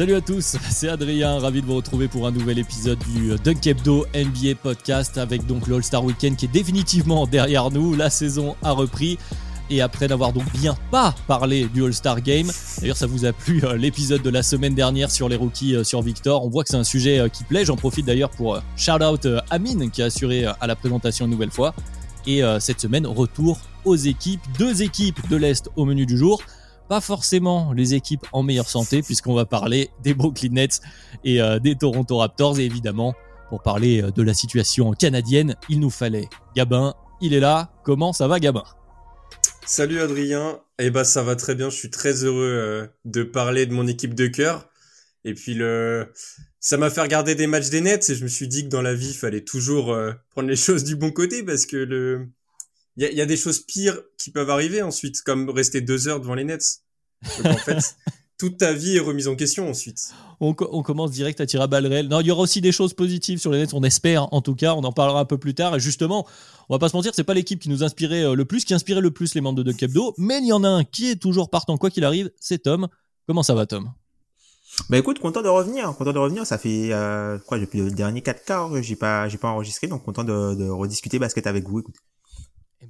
Salut à tous, c'est Adrien, ravi de vous retrouver pour un nouvel épisode du Dunk Hebdo NBA Podcast avec donc le All-Star Weekend qui est définitivement derrière nous, la saison a repris et après n'avoir donc bien pas parlé du All-Star Game, d'ailleurs ça vous a plu euh, l'épisode de la semaine dernière sur les rookies euh, sur Victor, on voit que c'est un sujet euh, qui plaît, j'en profite d'ailleurs pour euh, shout out euh, Amine qui a assuré euh, à la présentation une nouvelle fois. Et euh, cette semaine retour aux équipes, deux équipes de l'Est au menu du jour pas forcément les équipes en meilleure santé puisqu'on va parler des Brooklyn Nets et euh, des Toronto Raptors. Et évidemment pour parler euh, de la situation canadienne il nous fallait Gabin. Il est là. Comment ça va Gabin? Salut Adrien, eh ben ça va très bien, je suis très heureux euh, de parler de mon équipe de cœur. Et puis le, ça m'a fait regarder des matchs des Nets et je me suis dit que dans la vie, il fallait toujours prendre les choses du bon côté parce que le, il y a, y a des choses pires qui peuvent arriver ensuite, comme rester deux heures devant les Nets. Donc en fait, toute ta vie est remise en question ensuite. on, co- on commence direct à tirer à balles réelles. Non, il y aura aussi des choses positives sur les Nets, on espère en tout cas. On en parlera un peu plus tard. Et justement, on va pas se mentir, c'est pas l'équipe qui nous inspirait euh, le plus, qui inspirait le plus les membres de Duck Hebdo. Mais il y en a un qui est toujours partant, quoi qu'il arrive, c'est Tom. Comment ça va, Tom? Bah écoute, content de revenir, content de revenir. Ça fait euh, quoi depuis le dernier 4 quarts, j'ai pas, j'ai pas enregistré, donc content de, de rediscuter basket avec vous. Écoute.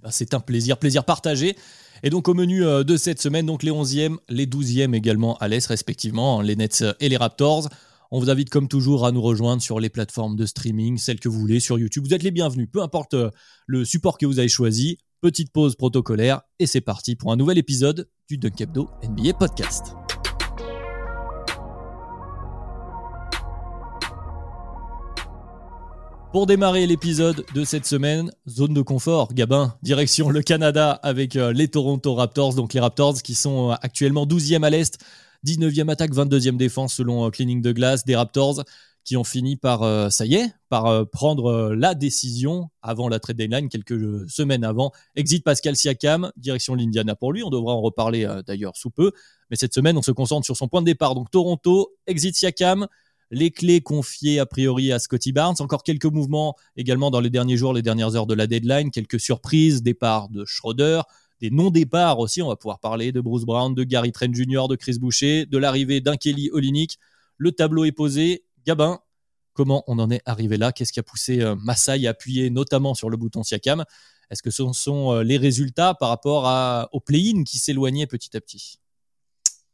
Ben, c'est un plaisir, plaisir partagé. Et donc au menu euh, de cette semaine, donc les 11e, les 12e également à l'Est respectivement, hein, les Nets et les Raptors. On vous invite comme toujours à nous rejoindre sur les plateformes de streaming, celles que vous voulez, sur YouTube. Vous êtes les bienvenus, peu importe euh, le support que vous avez choisi. Petite pause protocolaire et c'est parti pour un nouvel épisode du Dunk Hebdo NBA Podcast. Pour démarrer l'épisode de cette semaine, zone de confort, Gabin, direction le Canada avec euh, les Toronto Raptors, donc les Raptors qui sont euh, actuellement 12e à l'Est, 19e attaque, 22e défense selon euh, Cleaning de Glace, des Raptors qui ont fini par, ça y est, par prendre la décision avant la trade deadline, quelques semaines avant. Exit Pascal Siakam, direction l'Indiana pour lui, on devra en reparler d'ailleurs sous peu, mais cette semaine on se concentre sur son point de départ, donc Toronto, exit Siakam, les clés confiées a priori à Scotty Barnes. Encore quelques mouvements également dans les derniers jours, les dernières heures de la deadline. Quelques surprises, départ de Schroeder, des non-départs aussi. On va pouvoir parler de Bruce Brown, de Gary Trent Jr., de Chris Boucher, de l'arrivée d'un Kelly. Le tableau est posé. Gabin, comment on en est arrivé là? Qu'est-ce qui a poussé euh, Masai à appuyer notamment sur le bouton Siakam? Est-ce que ce sont euh, les résultats par rapport à, au play-in qui s'éloignait petit à petit?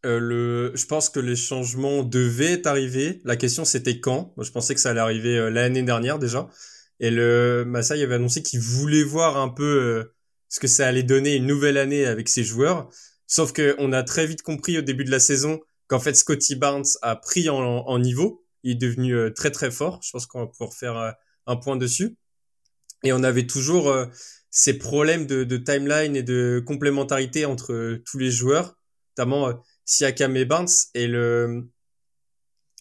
Euh, le, je pense que les changements devaient arriver. La question c'était quand? Moi, je pensais que ça allait arriver euh, l'année dernière déjà. Et le Masai avait annoncé qu'il voulait voir un peu euh, ce que ça allait donner une nouvelle année avec ses joueurs. Sauf que on a très vite compris au début de la saison qu'en fait Scotty Barnes a pris en, niveau. Il est devenu très très fort. Je pense qu'on va pouvoir faire un point dessus. Et on avait toujours ces problèmes de, de timeline et de complémentarité entre tous les joueurs, notamment Siakam et Barnes et le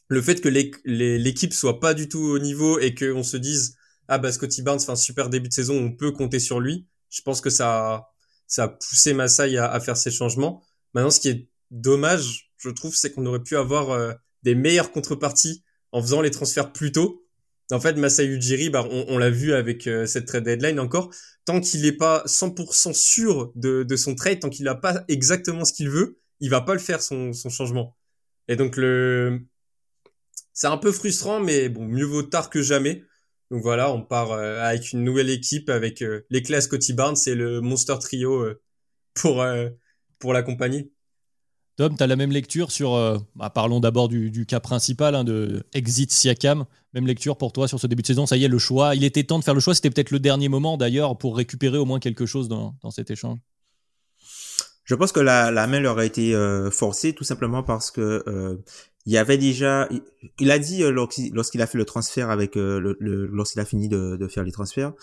le fait que l'équipe soit pas du tout au niveau et qu'on se dise ah bah Scotty Barnes fait un super début de saison, on peut compter sur lui. Je pense que ça a, ça a poussé Masai à, à faire ces changements. Maintenant, ce qui est dommage, je trouve, c'est qu'on aurait pu avoir euh, des meilleures contreparties en faisant les transferts plus tôt. En fait, Masai Ujiri, bah, on, on l'a vu avec euh, cette trade deadline encore, tant qu'il n'est pas 100% sûr de, de son trade, tant qu'il n'a pas exactement ce qu'il veut, il va pas le faire son, changement. Et donc le, c'est un peu frustrant, mais bon, mieux vaut tard que jamais. Donc voilà, on part euh, avec une nouvelle équipe avec euh, les classes Scotty Barnes et le Monster Trio euh, pour pour la. Tom, tu as la même lecture sur. bah, parlons d'abord du, du cas principal hein, de Exit Siakam. Même lecture pour toi sur ce début de saison. Ça y est, le choix. Il était temps de faire le choix. C'était peut-être le dernier moment d'ailleurs pour récupérer au moins quelque chose dans, dans cet échange. Je pense que la, la main leur a été euh, forcée tout simplement parce que euh, il y avait déjà, il, a dit euh, lorsqu'il a fait le transfert avec le, lorsqu'il a fini de, faire les transferts,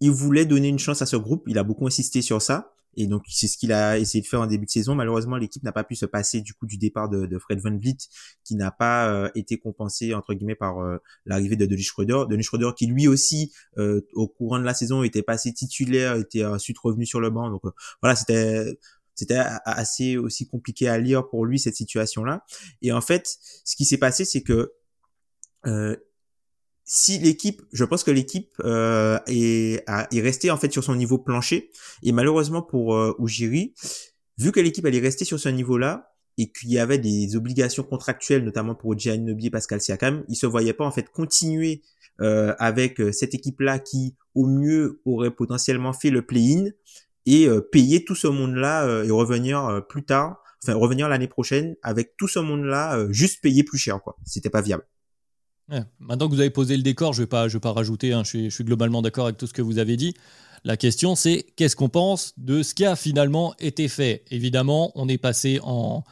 il voulait donner une chance à ce groupe. Il a beaucoup insisté sur ça. Et donc c'est ce qu'il a essayé de faire en début de saison. Malheureusement, l'équipe n'a pas pu se passer du coup du départ de, Fred Van Vliet, qui n'a pas euh, été compensé entre guillemets par euh, l'arrivée de Denis Schroeder. Denis Schroeder qui lui aussi euh, au courant de la saison était passé titulaire, était ensuite revenu sur le banc. Donc voilà, c'était c'était assez aussi compliqué à lire pour lui cette situation là. Et en fait, ce qui s'est passé, c'est que si l'équipe, je pense que l'équipe euh, est, est restée en fait sur son niveau plancher et malheureusement pour euh, vu que l'équipe elle est restée sur ce niveau-là et qu'il y avait des obligations contractuelles notamment pour Giannobi et Pascal Siakam, il se voyait pas en fait continuer euh, avec euh, cette équipe-là qui au mieux aurait potentiellement fait le play-in et euh, payer tout ce monde-là et revenir plus tard, enfin revenir l'année prochaine avec tout ce monde-là juste payer plus cher quoi. C'était pas viable. Maintenant que vous avez posé le décor, je ne vais, pas, je vais pas rajouter, hein, je, suis, globalement d'accord avec tout ce que vous avez dit. La question, c'est qu'est-ce qu'on pense de ce qui a finalement été fait? Évidemment, on est passé en,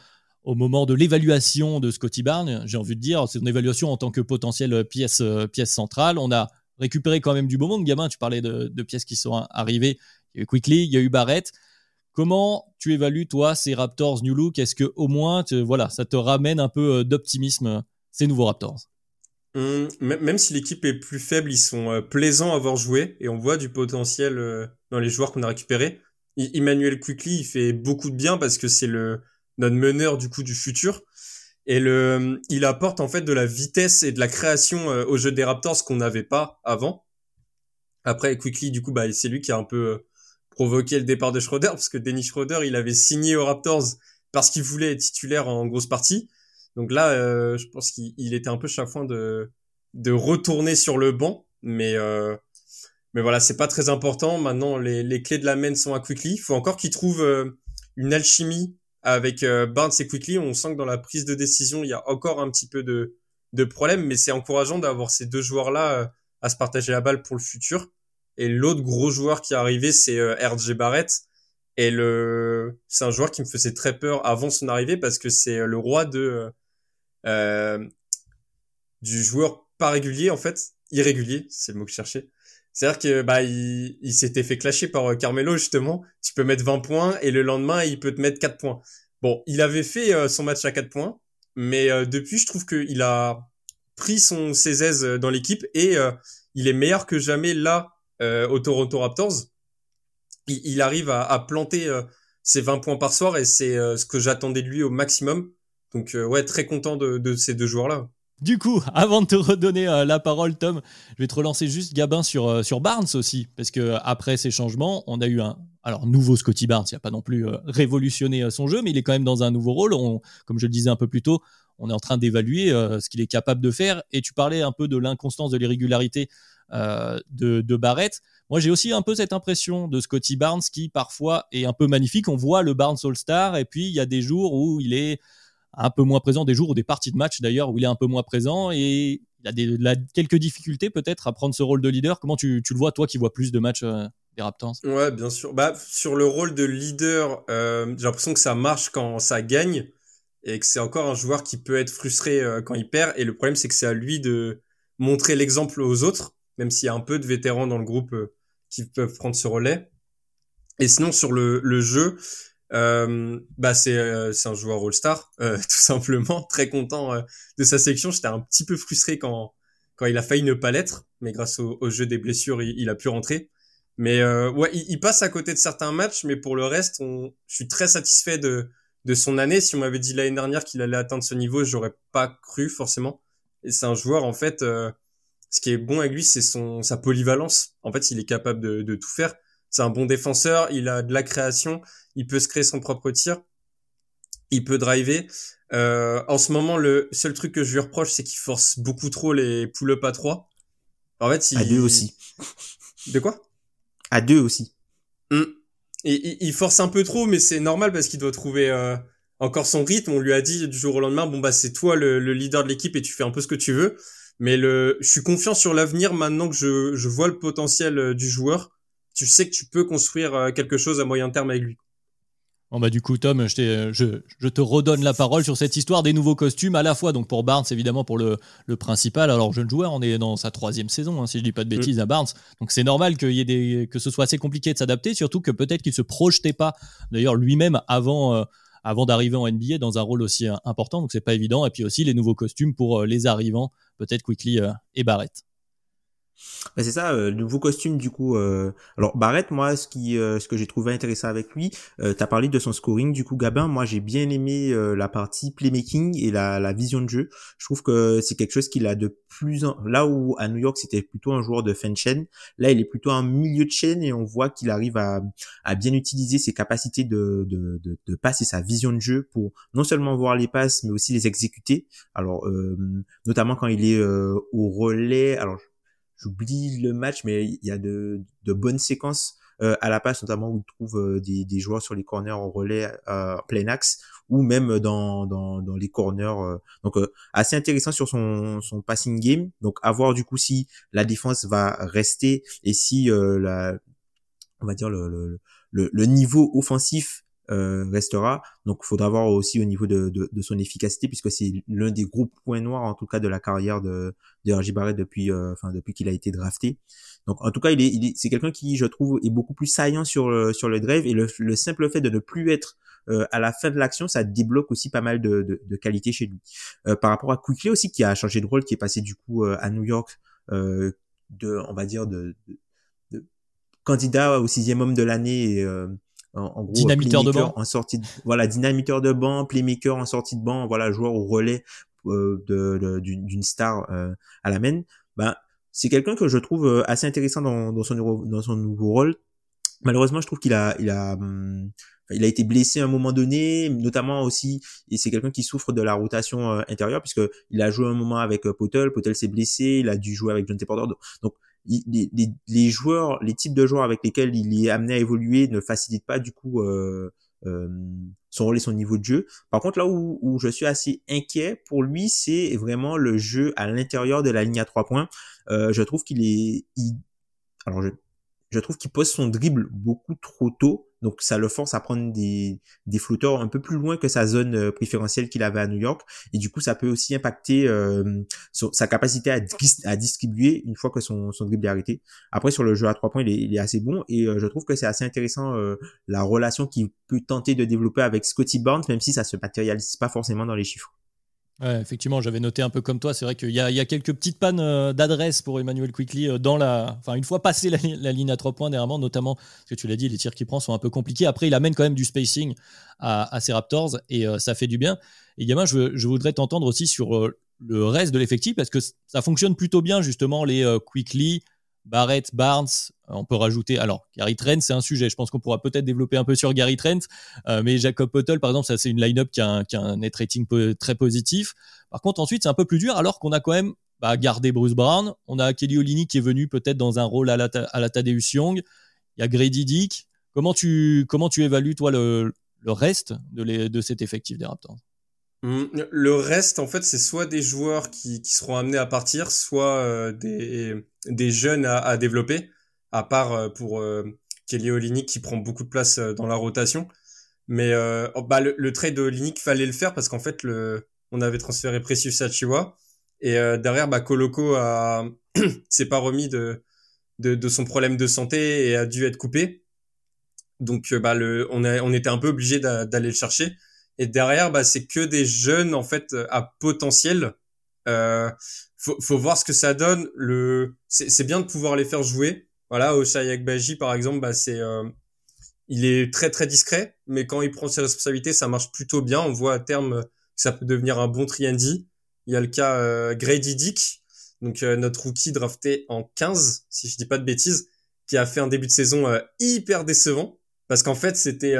au moment de l'évaluation de Scotty Barnes. J'ai envie de dire, c'est une évaluation en tant que potentielle pièce, pièce centrale. On a récupéré quand même du beau monde. Gamin, tu parlais de, pièces qui sont arrivées. Quickly, il y a eu Barrett. Comment tu évalues, toi, ces Raptors New Look? Est-ce que au moins, voilà, ça te ramène un peu euh, d'optimisme, ces nouveaux Raptors? Hum, même si l'équipe est plus faible, ils sont euh, plaisants à avoir joué et on voit du potentiel euh, dans les joueurs qu'on a récupérés. Emmanuel Quickly, il fait beaucoup de bien parce que c'est le notre meneur du coup du futur et le il apporte en fait de la vitesse et de la création euh, au jeu des Raptors qu'on n'avait pas avant. Après Quickly du coup bah c'est lui qui a un peu provoqué le départ de Schroeder parce que Dennis Schroeder, il avait signé aux Raptors parce qu'il voulait être titulaire en grosse partie donc là, euh, je pense qu'il était un peu chafouin de de retourner sur le banc, mais euh, mais voilà, c'est pas très important. Maintenant, les, les clés de la main sont à Quickly. Il faut encore qu'il trouve euh, une alchimie avec Barnes et Quickly. On sent que dans la prise de décision, il y a encore un petit peu de de problème, mais c'est encourageant d'avoir ces deux joueurs-là à se partager la balle pour le futur. Et l'autre gros joueur qui est arrivé, c'est RJ Barrett. Et le, c'est un joueur qui me faisait très peur avant son arrivée parce que c'est le roi de euh, du joueur pas régulier en fait, irrégulier, c'est le mot que je cherchais. C'est-à-dire que bah il, s'était fait clasher par euh, Carmelo justement. Tu peux mettre 20 points et le lendemain il peut te mettre 4 points. Bon, il avait fait euh, son match à 4 points, mais depuis je trouve qu'il a pris son ses aises dans l'équipe et il est meilleur que jamais là au Toronto Raptors. Il, arrive à, planter ses 20 points par soir et c'est ce que j'attendais de lui au maximum. Donc euh, ouais, très content de, ces deux joueurs-là. Du coup, avant de te redonner euh, la parole, Tom, je vais te relancer juste Gabin sur, euh, sur Barnes aussi, parce que après ces changements, on a eu un alors nouveau Scotty Barnes. Il n'a pas non plus révolutionné son jeu, mais il est quand même dans un nouveau rôle. comme je le disais un peu plus tôt, on est en train d'évaluer ce qu'il est capable de faire. Et tu parlais un peu de l'inconstance, de l'irrégularité de, de Barrett. Moi, j'ai aussi un peu cette impression de Scotty Barnes qui parfois est un peu magnifique. On voit le Barnes All-Star, et puis il y a des jours où il est un peu moins présent, des jours ou des parties de match d'ailleurs où il est un peu moins présent et il a quelques difficultés peut-être à prendre ce rôle de leader. Comment tu, le vois, toi qui vois plus de matchs euh, des Raptors? Ouais, bien sûr. Bah, sur le rôle de leader, euh, j'ai l'impression que ça marche quand ça gagne et que c'est encore un joueur qui peut être frustré euh, quand il perd. Et le problème, c'est que c'est à lui de montrer l'exemple aux autres, même s'il y a un peu de vétérans dans le groupe qui peuvent prendre ce relais. Et sinon, sur le, le jeu, euh, bah c'est euh, un joueur All-Star euh, tout simplement très content euh, de sa sélection. J'étais un petit peu frustré quand quand il a failli ne pas l'être mais grâce au, au, jeu des blessures il, a pu rentrer. Mais ouais il, il, passe à côté de certains matchs mais pour le reste on, je suis très satisfait de de son année. Si on m'avait dit l'année dernière qu'il allait atteindre ce niveau j'aurais pas cru forcément. Et c'est un joueur en fait ce qui est bon avec lui c'est son sa polyvalence en fait il est capable de, de tout faire c'est un bon défenseur, il a de la création, il peut se créer son propre tir, il peut driver. Euh, en ce moment, le seul truc que je lui reproche, c'est qu'il force beaucoup trop les pull-up à 3. En fait, il... À deux aussi. De quoi? À deux aussi. Et, il force un peu trop, mais c'est normal parce qu'il doit trouver euh, encore son rythme. On lui a dit du jour au lendemain, bon bah c'est toi le, leader de l'équipe et tu fais un peu ce que tu veux. Mais le, je suis confiant sur l'avenir maintenant que je, je vois le potentiel euh, du joueur tu sais que tu peux construire euh, quelque chose à moyen terme avec lui. Bon bah du coup Tom, je, je, te redonne la parole sur cette histoire des nouveaux costumes à la fois donc pour Barnes évidemment pour le, le principal. Alors jeune joueur, on est dans sa troisième saison hein, si je dis pas de bêtises à Barnes, donc c'est normal y ait des que ce soit assez compliqué de s'adapter, surtout que peut-être qu'il se projetait pas d'ailleurs lui-même avant euh, avant d'arriver en NBA dans un rôle aussi euh, important, donc c'est pas évident. Et puis aussi les nouveaux costumes pour euh, les arrivants, peut-être Quickly et Barrett. Bah, c'est ça, euh, nouveau costume du coup. Euh... Alors Barrett, moi, ce qui, euh, ce que j'ai trouvé intéressant avec lui, euh, t'as parlé de son scoring. Du coup, Gabin, moi, j'ai bien aimé euh, la partie playmaking et la, la vision de jeu. Je trouve que c'est quelque chose qu'il a de plus en... là où à New York c'était plutôt un joueur de fin de chaîne. Là, il est plutôt un milieu de chaîne et on voit qu'il arrive à, à bien utiliser ses capacités de, de, de, de passe et sa vision de jeu pour non seulement voir les passes mais aussi les exécuter. Alors, notamment quand il est au relais. Alors j'oublie le match, mais il y a de, de bonnes séquences euh, à la passe, notamment où il trouve euh, des, des, joueurs sur les corners en relais euh, plein axe ou même dans, dans, dans les corners. Euh. donc assez intéressant sur son, son passing game. Donc à voir du coup si la défense va rester et si la on va dire le, le, le, le niveau offensif euh, restera. Donc, il faudra voir aussi au niveau de, de, de son efficacité, puisque c'est l'un des gros points noirs, en tout cas, de la carrière de, de RJ Barrett depuis, euh, enfin, depuis qu'il a été drafté. Donc, en tout cas, il est, il est, c'est quelqu'un qui, je trouve, est beaucoup plus saillant sur le, sur le drive, et le, le simple fait de ne plus être euh, à la fin de l'action, ça débloque aussi pas mal de, de, de qualité chez lui. par rapport à Quickly aussi, qui a changé de rôle, qui est passé du coup à New York, de, on va dire, de, de, candidat au sixième homme de l'année et, en, gros dynamiteur de banc. en sortie de, voilà dynamiteur de banc playmaker en sortie de banc voilà joueur au relais euh, de, d'une star euh, à la main. Ben c'est quelqu'un que je trouve euh, assez intéressant dans, dans son nouveau dans son nouveau rôle. Malheureusement je trouve qu'il a il a hum, il a été blessé à un moment donné, notamment aussi, et c'est quelqu'un qui souffre de la rotation intérieure, puisque il a joué un moment avec Potel, Potel s'est blessé, il a dû jouer avec John Porter, donc les, joueurs, les types de joueurs avec lesquels il est amené à évoluer ne facilitent pas du coup euh, euh, son rôle et son niveau de jeu. Par contre, là où, où je suis assez inquiet pour lui, c'est vraiment le jeu à l'intérieur de la ligne à trois points. Euh, je trouve qu'il est, alors je trouve qu'il pose son dribble beaucoup trop tôt. Donc ça le force à prendre des, des flotteurs un peu plus loin que sa zone euh, préférentielle qu'il avait à New York. Et du coup, ça peut aussi impacter euh, sa capacité à, distribuer une fois que son, son dribble est arrêté. Après, sur le jeu à trois points, il est, il est assez bon. Et euh, je trouve que c'est assez intéressant la relation qu'il peut tenter de développer avec Scotty Barnes, même si ça se matérialise pas forcément dans les chiffres. Effectivement, j'avais noté un peu comme toi. C'est vrai qu'il y, a quelques petites pannes euh, d'adresse pour Emmanuel Quickly euh, dans la. Enfin, une fois passé la, ligne à trois points, dernièrement, notamment, parce que tu l'as dit, les tirs qu'il prend sont un peu compliqués. Après, il amène quand même du spacing à, ses Raptors et euh, ça fait du bien. Et gamin, je, voudrais t'entendre aussi sur le reste de l'effectif parce que ça fonctionne plutôt bien, justement, les Quickly, Barrett, Barnes, on peut rajouter. Alors, Gary Trent, c'est un sujet. Je pense qu'on pourra peut-être développer un peu sur Gary Trent. Euh, mais Jacob Pottle, par exemple, ça, c'est une line-up qui a, un, net rating très positif. Par contre, ensuite, c'est un peu plus dur alors qu'on a quand même bah, gardé Bruce Brown. On a Kelly Olini qui est venu peut-être dans un rôle à la, à la Tadeusz Young. Il y a Grady Dick. Comment tu, évalues, toi, le, reste de, cet effectif des Raptors? Hum, le reste, en fait, c'est soit des joueurs qui, seront amenés à partir, soit euh, des, jeunes à développer à part euh, pour euh, Kelly Olynyk qui prend beaucoup de place euh, dans la rotation. Mais oh, bah, le, le, trade de fallait le faire parce qu'en fait, le, on avait transféré Precious Sachiwa et derrière, bah, Koloko a s'est pas remis de, de, de son problème de santé et a dû être coupé. Donc, bah, le, on, a, on était un peu obligé d'aller le chercher. Et derrière, bah, c'est que des jeunes en fait à potentiel. Euh, faut, faut voir ce que ça donne. Le, c'est bien de pouvoir les faire jouer. Voilà, Baji, par exemple, bah, c'est, euh, il est très très discret, mais quand il prend ses responsabilités, ça marche plutôt bien. On voit à terme que ça peut devenir un bon triandy. Il y a le cas euh, Grady Dick, donc euh, notre rookie drafté en 15, si je dis pas de bêtises, qui a fait un début de saison hyper décevant, parce qu'en fait c'était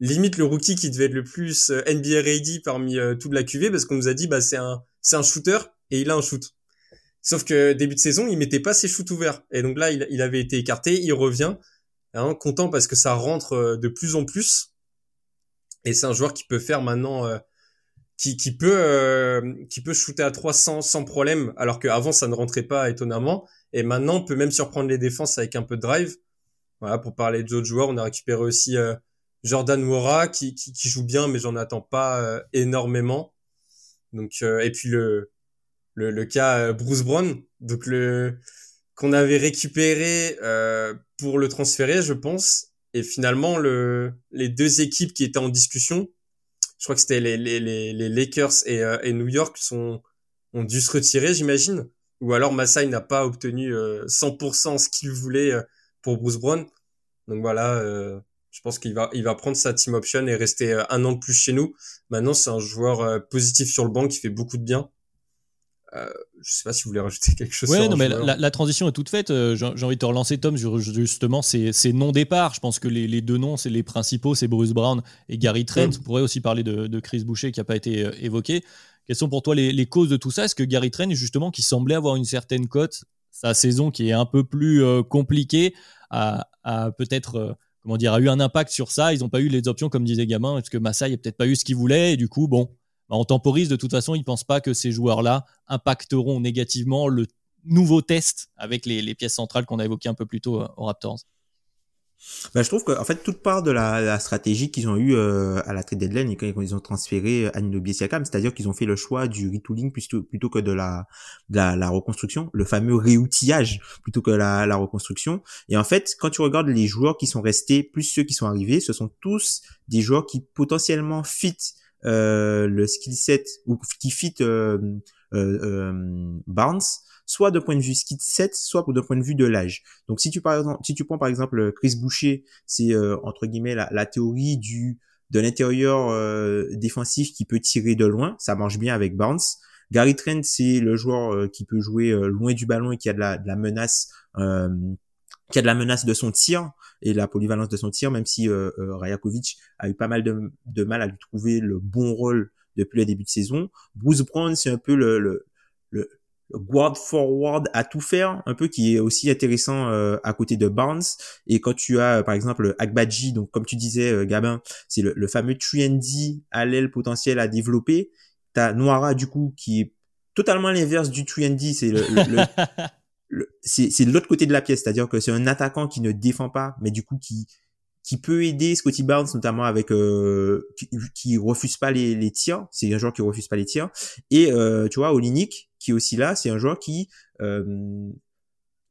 limite le rookie qui devait être le plus NBA ready parmi toute la QV, parce qu'on nous a dit bah c'est un c'est un shooter et il a un shoot. Sauf que début de saison, il mettait pas ses shoots ouverts. Et donc là, il, avait été écarté, il revient, hein, content parce que ça rentre euh, de plus en plus. Et c'est un joueur qui peut faire maintenant, euh, qui, qui, peut, euh, qui peut shooter à 300 sans problème, alors qu'avant ça ne rentrait pas étonnamment. Et maintenant, on peut même surprendre les défenses avec un peu de drive. Voilà, pour parler d'autres joueurs, on a récupéré aussi Jordan Wora qui, qui, qui joue bien, mais j'en attends pas énormément. Donc et puis le le, le cas Bruce Brown, donc le qu'on avait récupéré pour le transférer, je pense. Et finalement, le, les deux équipes qui étaient en discussion, je crois que c'était les, les, les, Lakers et, et New York, sont ont dû se retirer, j'imagine. Ou alors Masai n'a pas obtenu 100% ce qu'il voulait pour Bruce Brown. Donc voilà, euh, je pense qu'il va, il va prendre sa team option et rester euh, un an de plus chez nous. Maintenant, c'est un joueur euh, positif sur le banc qui fait beaucoup de bien. Euh, je sais pas si vous voulez rajouter quelque chose. Ouais, non, mais la, la, transition est toute faite. J'ai envie de te relancer, Tom, justement, c'est non-départ. Je pense que les, les deux noms, c'est les principaux, c'est Bruce Brown et Gary Trent. Mm. On pourrait aussi parler de, de Chris Boucher qui n'a pas été évoqué. Quelles sont pour toi les, les causes de tout ça? Est-ce que Gary Trent, justement, qui semblait avoir une certaine cote, sa saison qui est un peu plus compliquée, a, a peut-être comment dire, a eu un impact sur ça? Ils n'ont pas eu les options, comme disait Gamin, parce que Massai n'a peut-être pas eu ce qu'il voulait. Et du coup, bon, bah, on temporise. De toute façon, ils ne pensent pas que ces joueurs-là impacteront négativement le nouveau test avec les, les pièces centrales qu'on a évoquées un peu plus tôt euh, aux Raptors. Bah, je trouve que en fait toute part de la, la stratégie qu'ils ont eu euh, à la trade deadline et quand ils ont transféré euh, Anunoby Siakam, c'est-à-dire qu'ils ont fait le choix du retooling plutôt, plutôt que de la, de la, la reconstruction, le fameux réoutillage plutôt que la, la reconstruction. Et en fait, quand tu regardes les joueurs qui sont restés plus ceux qui sont arrivés, ce sont tous des joueurs qui potentiellement fit le skill set ou qui fit euh, euh, euh Barnes soit de point de vue skill set, soit de point de vue de l'âge. Donc si tu par exemple, si tu prends par exemple Chris Boucher, c'est euh, entre guillemets la, la, théorie du de l'intérieur euh, défensif qui peut tirer de loin, ça marche bien avec Barnes. Gary Trent, c'est le joueur euh, qui peut jouer loin du ballon et qui a de la, de la menace qui a de la menace de son tir et la polyvalence de son tir, même si euh, Rajakovic a eu pas mal de, de, mal à lui trouver le bon rôle depuis le début de saison. Bruce Brown, c'est un peu le, le, le, guard forward à tout faire, un peu qui est aussi intéressant euh, à côté de Barnes. Et quand tu as par exemple Agbaji, donc comme tu disais euh, Gabin, c'est le, fameux 3D à l'aile potentiel à développer. T'as Noira du coup qui est totalement l'inverse du 3D, c'est le, le, c'est l'autre côté de la pièce, c'est-à-dire que c'est un attaquant qui ne défend pas, mais du coup qui qui peut aider Scotty Barnes notamment avec euh, qui, refuse pas les, les tirs. C'est un joueur qui refuse pas les tirs. Et euh, tu vois Olinik qui est aussi là c'est un joueur qui euh,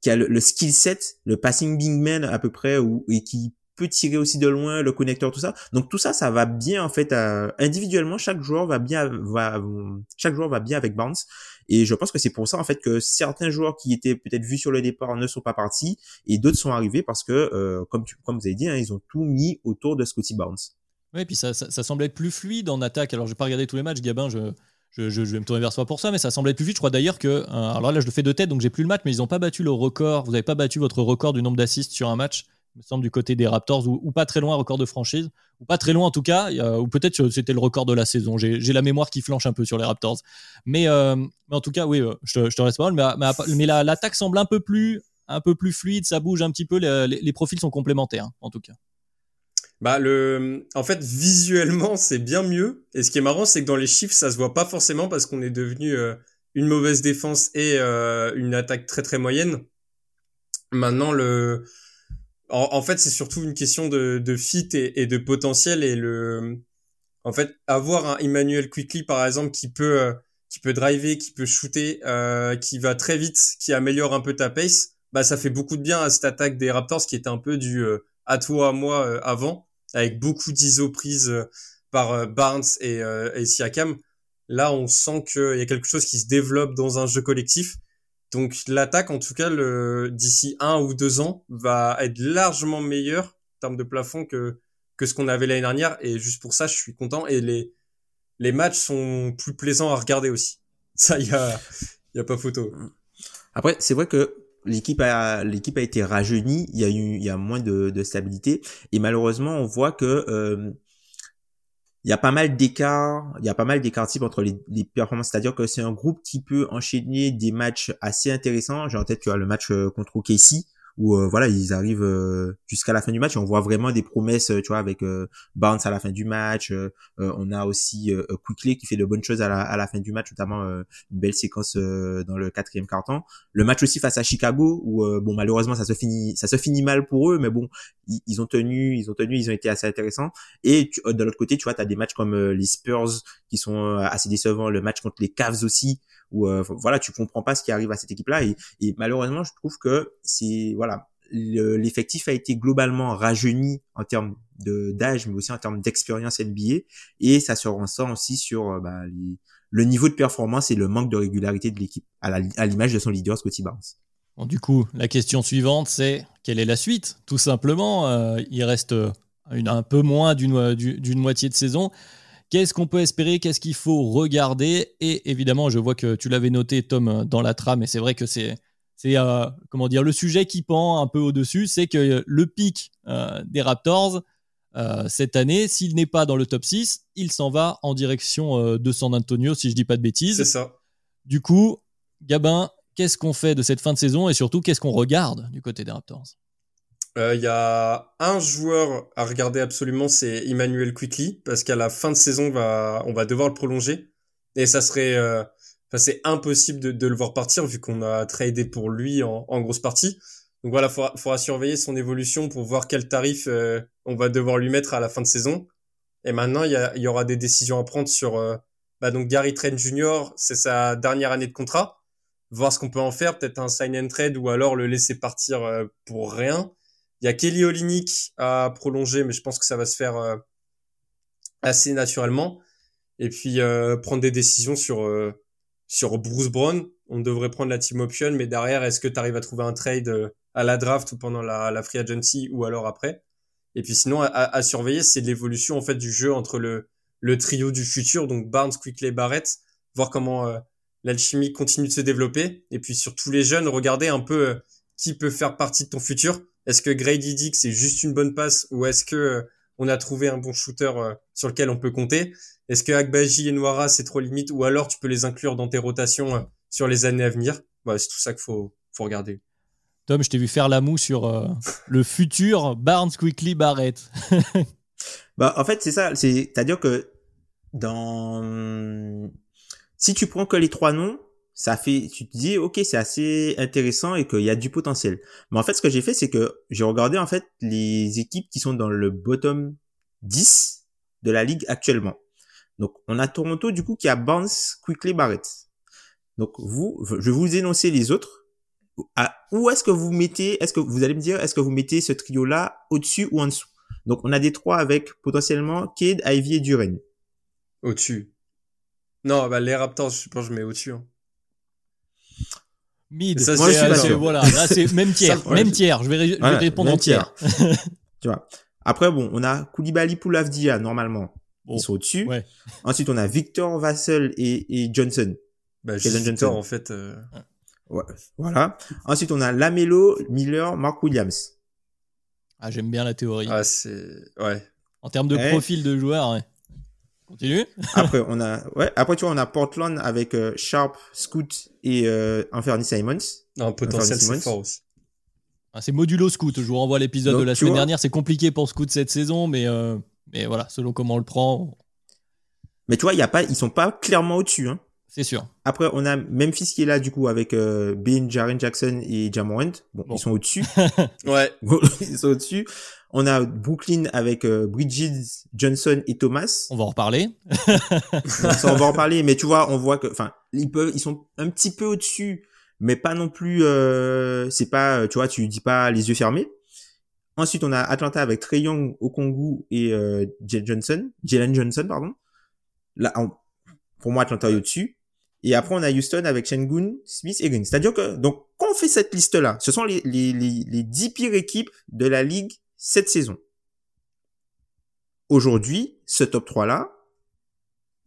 qui a le, skill set le passing big man à peu près ou et qui peut tirer aussi de loin le connecteur tout ça donc tout ça ça va bien en fait individuellement chaque joueur va bien va chaque joueur va bien avec Barnes et je pense que c'est pour ça en fait que certains joueurs qui étaient peut-être vus sur le départ ne sont pas partis et d'autres sont arrivés parce que, euh, comme, tu, comme vous avez dit, hein, ils ont tout mis autour de Scotty Barnes. Oui, et puis ça, ça, semble être plus fluide en attaque. Alors, je vais pas regarder tous les matchs, Gabin, je, je, je, vais me tourner vers toi pour ça, mais ça semble être plus vite. Je crois d'ailleurs que. Euh, alors là, je le fais de tête, donc j'ai plus le match, mais ils n'ont pas battu le record. Vous n'avez pas battu votre record du nombre d'assists sur un match me semble, du côté des Raptors, ou, pas très loin, record de franchise, ou pas très loin en tout cas, ou peut-être c'était le record de la saison. J'ai la mémoire qui flanche un peu sur les Raptors. Mais, euh, mais en tout cas, oui, euh, je te, je te reste mal, mais, mais, l'attaque semble un peu, plus, un peu plus fluide, ça bouge un petit peu, les, les, profils sont complémentaires, hein, en tout cas. Bah le, en fait visuellement c'est bien mieux. Et ce qui est marrant c'est que dans les chiffres ça se voit pas forcément parce qu'on est devenu euh, une mauvaise défense et une attaque très très moyenne. Maintenant le, en, fait, c'est surtout une question de, de fit et, de potentiel et le, en fait, avoir un Emmanuel Quickly par exemple qui peut, euh, qui peut driver, qui peut shooter, euh, qui va très vite, qui améliore un peu ta pace, bah ça fait beaucoup de bien à cette attaque des Raptors qui était un peu du euh, à toi à moi avant, avec beaucoup d'iso prises par Barnes et, et Siakam. Là, on sent qu'il y a quelque chose qui se développe dans un jeu collectif donc l'attaque, en tout cas, d'ici un ou deux ans, va être largement meilleure en termes de plafond que, que ce qu'on avait l'année dernière. Et juste pour ça, je suis content. Et les, les matchs sont plus plaisants à regarder aussi. Ça, il y a, y a pas photo. Après, c'est vrai que l'équipe a l'équipe a été rajeunie, il y a eu il y a moins de, de stabilité et malheureusement on voit que euh, il y a pas mal d'écarts, il y a pas mal entre les, performances. C'est-à-dire que c'est un groupe qui peut enchaîner des matchs assez intéressants. J'ai en tête, tu as le match euh, contre OKC où euh, voilà ils arrivent euh, jusqu'à la fin du match on voit vraiment des promesses tu vois avec Barnes à la fin du match on a aussi Quickly qui fait de bonnes choses à la, à la fin du match notamment une belle séquence dans le quatrième carton le match aussi face à Chicago où bon malheureusement ça se finit ça se finit mal pour eux mais bon ils, ont tenu ils ont tenu ils ont été assez intéressants. Et de l'autre côté tu vois tu as des matchs comme les Spurs qui sont assez décevants le match contre les Cavs aussi où voilà tu comprends pas ce qui arrive à cette équipe là et, et malheureusement je trouve que c'est voilà l'effectif a été globalement rajeuni en termes de d'âge mais aussi en termes d'expérience NBA et ça se ressent aussi sur euh, bah, le niveau de performance et le manque de régularité de l'équipe à l'image de son leader Scotty Barnes. Bon, du coup, la question suivante, c'est quelle est la suite? Tout simplement, euh, il reste une, un peu moins d'une moitié de saison. Qu'est-ce qu'on peut espérer Qu'est-ce qu'il faut regarder? Et évidemment, je vois que tu l'avais noté, Tom, dans la trame, et c'est vrai que c'est c'est euh, comment dire le sujet qui pend un peu au-dessus, c'est que le pic euh, des Raptors euh, cette année, s'il n'est pas dans le top 6, il s'en va en direction de San Antonio, si je dis pas de bêtises. C'est ça. Du coup, Gabin, qu'est-ce qu'on fait de cette fin de saison? Et surtout qu'est-ce qu'on regarde du côté des Raptors? Il y a un joueur à regarder absolument, c'est Emmanuel Quickly, parce qu'à la fin de saison, on va, devoir le prolonger. Et ça serait, Enfin, c'est impossible de, le voir partir vu qu'on a tradé pour lui en, en, grosse partie. Donc voilà, faudra, faudra surveiller son évolution pour voir quel tarif euh, on va devoir lui mettre à la fin de saison. Et maintenant, il y, y aura des décisions à prendre sur euh, bah donc Gary Trent Jr. C'est sa dernière année de contrat. Voir ce qu'on peut en faire, peut-être un sign and trade ou alors le laisser partir euh, pour rien. Il y a Kelly Olynyk à prolonger, mais je pense que ça va se faire assez naturellement. Et puis prendre des décisions sur sur Bruce Brown, on devrait prendre la team option, mais derrière, est-ce que tu arrives à trouver un trade euh, à la draft ou pendant la, la free agency ou alors après? Et puis sinon, à, à surveiller, c'est l'évolution en fait du jeu entre le, le trio du futur, donc Barnes, Quickley, Barrett, voir comment euh, l'alchimie continue de se développer. Et puis sur tous les jeunes, regarder un peu euh, qui peut faire partie de ton futur. Est-ce que Grady Dick c'est juste une bonne passe ou est-ce que on a trouvé un bon shooter sur lequel on peut compter? Est-ce que Akbaji et Noira, c'est trop limite Ou alors tu peux les inclure dans tes rotations euh, sur les années à venir? Bah, C'est tout ça qu'il faut, faut regarder. Tom, je t'ai vu faire la moue sur euh, le futur Barnes Quickly Barrett. bah, en fait, c'est ça. C'est-à-dire que dans... Si tu prends que les trois noms, ça fait, tu te dis, ok, c'est assez intéressant et qu'il y a du potentiel. Mais en fait, ce que j'ai fait, c'est que j'ai regardé, en fait, les équipes qui sont dans le bottom 10 de la ligue actuellement. Donc, on a Toronto, du coup, qui a Barnes, Quickly, Barrett. Donc, vous, je vais vous énoncer les autres. Où est-ce que vous mettez, est-ce que vous allez me dire, est-ce que vous mettez ce trio-là au-dessus ou en dessous? Donc, on a des trois avec potentiellement Cade, Ivy et Duren. Au-dessus. Non, bah, les Raptors, je pense je mets au-dessus. Hein. Mid. Ça, Moi, je suis voilà. Là, c'est même tiers. même tiers. Je vais, je vais répondre en tiers. tu vois. Après, bon, on a Koulibaly Poulavdia, normalement. Ils sont au-dessus. Ensuite, on a Victor Vassell et, et Johnson. Bah, Johnson. en fait. Euh... Ouais. Voilà. Ensuite, on a Lamelo, Miller, Mark Williams. Ah, j'aime bien la théorie. Ah, c'est... Ouais. En termes de profil de joueur, ouais. Continue. après, on a, ouais. Après, tu vois, on a Portland avec euh, Sharp, Scoot et euh, Anthony Simons. Non, potentiel, c'est fort aussi. Ah, c'est modulo Scoot. Je vous renvoie à l'épisode de la semaine dernière. C'est compliqué pour Scoot cette saison, mais euh, mais voilà, selon comment on le prend. Mais tu vois, y a pas, ils sont pas clairement au-dessus. Hein. C'est sûr. Après, on a Memphis qui est là, du coup, avec euh, Ben, Jaren Jackson et Jamorant. Bon, ils sont au-dessus. ouais. ils sont au-dessus. On a Brooklyn avec euh, Bridges, Johnson et Thomas. On va en reparler. on va en reparler, mais tu vois, on voit que, enfin, ils peuvent, ils sont un petit peu au-dessus, mais pas non plus. Euh, c'est pas, tu vois, tu dis pas les yeux fermés. Ensuite, on a Atlanta avec Trey Young, Okongu et euh, Johnson, Jalen Johnson, pardon. Là, pour moi, Atlanta est au-dessus. Et après, on a Houston avec Shengun, Smith et Green. C'est-à-dire que, donc, quand on fait cette liste-là, ce sont les, les, les, les 10 pires équipes de la ligue cette saison. Aujourd'hui, ce top 3-là,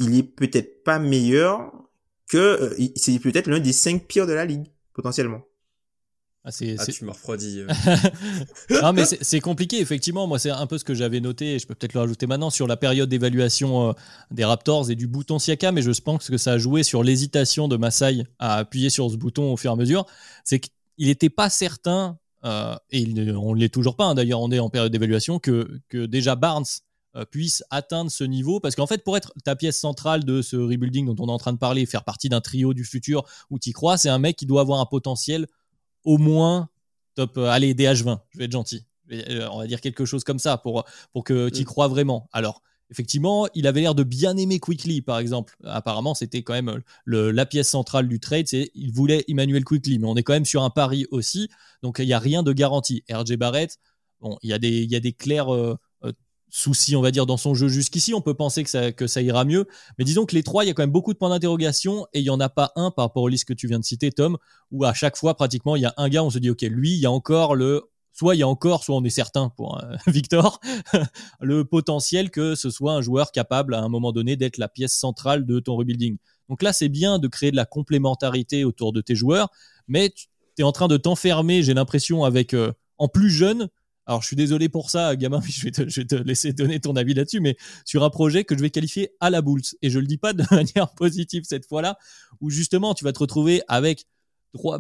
il est peut-être pas meilleur que, euh, c'est peut-être l'un des 5 pires de la ligue, potentiellement. Ah, ah, tu m'as refroidi. Euh. non, mais c'est compliqué, effectivement. Moi, c'est un peu ce que j'avais noté, et je peux peut-être le rajouter maintenant, sur la période d'évaluation euh, des Raptors et du bouton Siaka, mais je pense que ça a joué sur l'hésitation de Masai à appuyer sur ce bouton au fur et à mesure. C'est qu'il n'était pas certain euh, et on ne l'est toujours pas, hein. d'ailleurs on est en période d'évaluation, que, que déjà Barnes puisse atteindre ce niveau. Parce qu'en fait, pour être ta pièce centrale de ce rebuilding dont on est en train de parler, faire partie d'un trio du futur où tu crois, c'est un mec qui doit avoir un potentiel au moins top, euh, allez, DH20, je vais être gentil. On va dire quelque chose comme ça pour, pour que tu y mm. crois vraiment. Alors, effectivement, il avait l'air de bien aimer Quickly, par exemple. Apparemment, c'était quand même la pièce centrale du trade, c'est il voulait Emmanuel Quickly, mais on est quand même sur un pari aussi, donc il n'y a rien de garanti. RJ Barrett, bon, il y a des, il y a des clairs euh, euh, soucis, on va dire, dans son jeu jusqu'ici. On peut penser que ça, que ça ira mieux, mais disons que les trois, il y a quand même beaucoup de points d'interrogation et il n'y en a pas un par rapport aux listes que tu viens de citer, Tom, où à chaque fois, pratiquement, il y a un gars, on se dit, ok, lui, il y a encore le soit il y a encore, soit on est certain pour euh, Victor, le potentiel que ce soit un joueur capable à un moment donné d'être la pièce centrale de ton rebuilding. Donc là, c'est bien de créer de la complémentarité autour de tes joueurs, mais tu es en train de t'enfermer, j'ai l'impression, avec euh, en plus jeune. Alors je suis désolé pour ça, gamin, je vais, te, je vais te laisser donner ton avis là-dessus, mais sur un projet que je vais qualifier à la boule. Et je le dis pas de manière positive cette fois-là, où justement tu vas te retrouver avec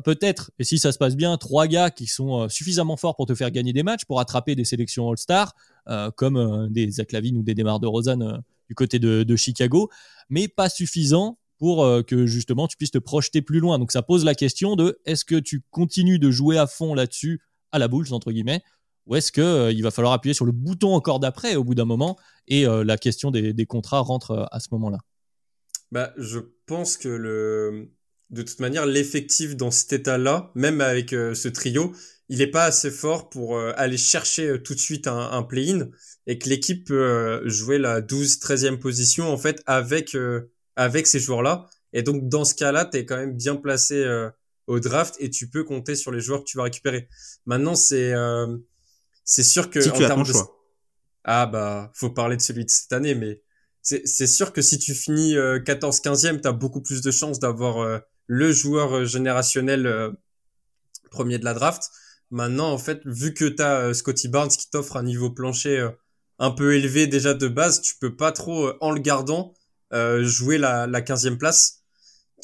peut-être, et si ça se passe bien, trois gars qui sont euh, suffisamment forts pour te faire gagner des matchs, pour attraper des sélections All-Star, euh, comme euh, des Zach ou des Demar de Rosanne du côté de, Chicago, mais pas suffisant pour que justement tu puisses te projeter plus loin. Donc ça pose la question de est-ce que tu continues de jouer à fond là-dessus, à la boule, entre guillemets, ou est-ce qu'il il va falloir appuyer sur le bouton encore d'après au bout d'un moment et la question des, contrats rentre à ce moment-là? Bah, Je pense que de toute manière, l'effectif dans cet état-là, même avec euh, ce trio, il n'est pas assez fort pour euh, aller chercher euh, tout de suite un, un play-in et que l'équipe peut jouer la 12-13e position en fait avec avec ces joueurs-là. Et donc dans ce cas-là, tu es quand même bien placé au draft et tu peux compter sur les joueurs que tu vas récupérer. Maintenant, c'est c'est sûr que si tu as ton choix. Ah bah, faut parler de celui de cette année, mais c'est sûr que si tu finis 14-15e, tu as beaucoup plus de chances d'avoir le joueur euh, générationnel euh, premier de la draft. Maintenant, en fait, vu que tu as euh, Scotty Barnes qui t'offre un niveau plancher un peu élevé déjà de base, tu peux pas trop, en le gardant, jouer la, la 15e place.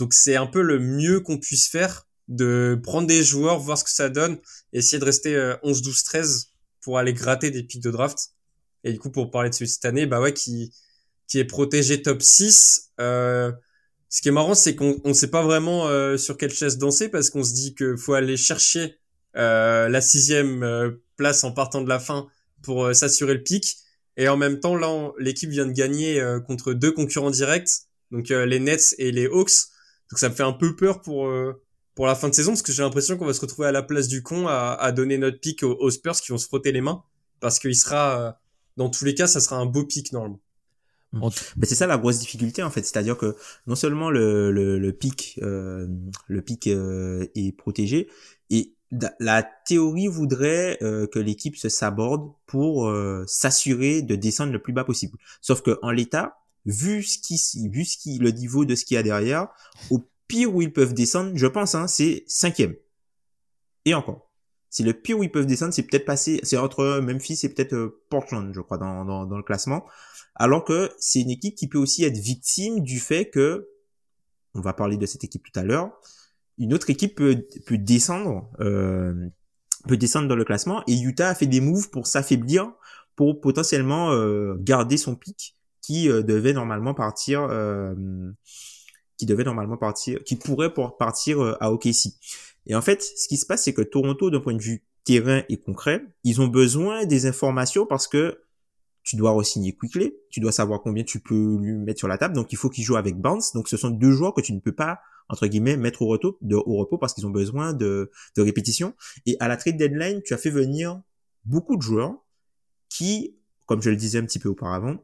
Donc c'est un peu le mieux qu'on puisse faire de prendre des joueurs, voir ce que ça donne, essayer de rester 11, 12, 13 pour aller gratter des pics de draft. Et du coup, pour parler de celui de cette année, bah ouais, qui, qui est protégé top 6. Euh, ce qui est marrant, c'est qu'on ne sait pas vraiment euh, sur quelle chaise danser parce qu'on se dit qu'il faut aller chercher euh, la sixième euh, place en partant de la fin pour s'assurer le pic. Et en même temps, là, l'équipe vient de gagner contre deux concurrents directs, donc les Nets et les Hawks. Donc ça me fait un peu peur pour pour la fin de saison parce que j'ai l'impression qu'on va se retrouver à la place du con à, à donner notre pic aux, aux, Spurs qui vont se frotter les mains parce qu'il sera dans tous les cas, ça sera un beau pic normalement. Mm. Mais c'est ça la grosse difficulté en fait, c'est-à-dire que non seulement le, le, le pic, euh, le pic euh, est protégé, et la théorie voudrait euh, que l'équipe se saborde pour s'assurer de descendre le plus bas possible. Sauf que en l'état, vu ce qui, vu ce qui, le niveau de ce qu'il y a derrière, au pire où ils peuvent descendre, je pense, hein, c'est cinquième. Et encore. C'est le pire où ils peuvent descendre, c'est peut-être passer, c'est entre Memphis et peut-être Portland, je crois, dans, dans, dans le classement. Alors que c'est une équipe qui peut aussi être victime du fait que, on va parler de cette équipe tout à l'heure, une autre équipe peut, peut descendre, euh, peut descendre dans le classement et Utah a fait des moves pour s'affaiblir, pour potentiellement euh, garder son pic qui euh, devait normalement partir, euh, qui devait normalement partir, qui pourrait partir euh, à OKC. Et en fait, ce qui se passe, c'est que Toronto, d'un point de vue terrain et concret, ils ont besoin des informations parce que tu dois re-signer Quickly, tu dois savoir combien tu peux lui mettre sur la table, donc il faut qu'il joue avec Barnes. Donc ce sont deux joueurs que tu ne peux pas entre guillemets mettre au repos, de, au repos parce qu'ils ont besoin de, de répétition. Et à la trade deadline, tu as fait venir beaucoup de joueurs qui, comme je le disais un petit peu auparavant,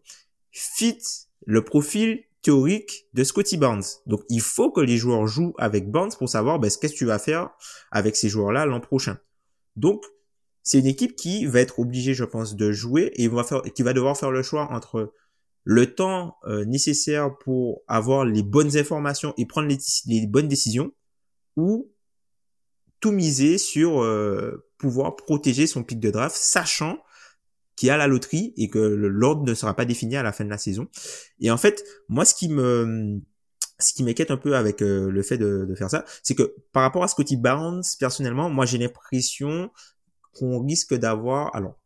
fit le profil théorique de Scotty Barnes. Donc il faut que les joueurs jouent avec Barnes pour savoir ben, ce qu'est-ce que tu vas faire avec ces joueurs-là l'an prochain. Donc c'est une équipe qui va être obligée, je pense, de jouer et qui va devoir faire le choix entre le temps euh, nécessaire pour avoir les bonnes informations et prendre les, bonnes décisions ou tout miser sur euh, pouvoir protéger son pic de draft, sachant qu'il y a la loterie et que l'ordre ne sera pas défini à la fin de la saison. Et en fait, moi, ce qui me ce qui m'inquiète un peu avec euh, le fait de, de faire ça, c'est que par rapport à Scotty Barnes, personnellement, moi j'ai l'impression qu'on risque d'avoir, alors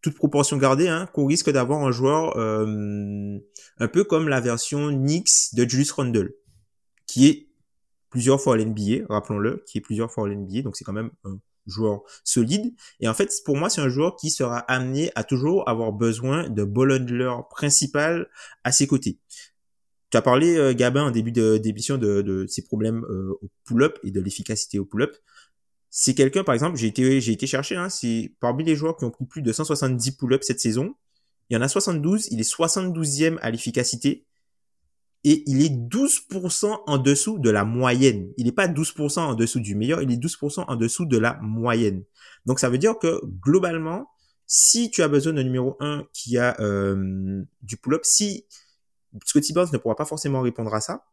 toute proportion gardée, hein, qu'on risque d'avoir un joueur euh, un peu comme la version Knicks de Julius Randle, qui est plusieurs fois à l'NBA, rappelons-le, qui est plusieurs fois à l'NBA, donc c'est quand même un joueur solide. Et en fait, pour moi, c'est un joueur qui sera amené à toujours avoir besoin de ball handler principal à ses côtés. Tu as parlé, euh, Gabin, en début d'émission de, de, ses problèmes euh, au pull-up et de l'efficacité au pull-up c'est quelqu'un, par exemple, j'ai été, j'ai été chercher, hein, c'est parmi les joueurs qui ont pris plus de 170 pull-ups cette saison, il y en a 72, il est 72e à l'efficacité et il est 12% en dessous de la moyenne. Il n'est pas 12% en dessous du meilleur, il est 12% en dessous de la moyenne. Donc ça veut dire que globalement, si tu as besoin d'un numéro 1 qui a euh, du pull-up, si Scotty Barnes ne pourra pas forcément répondre à ça,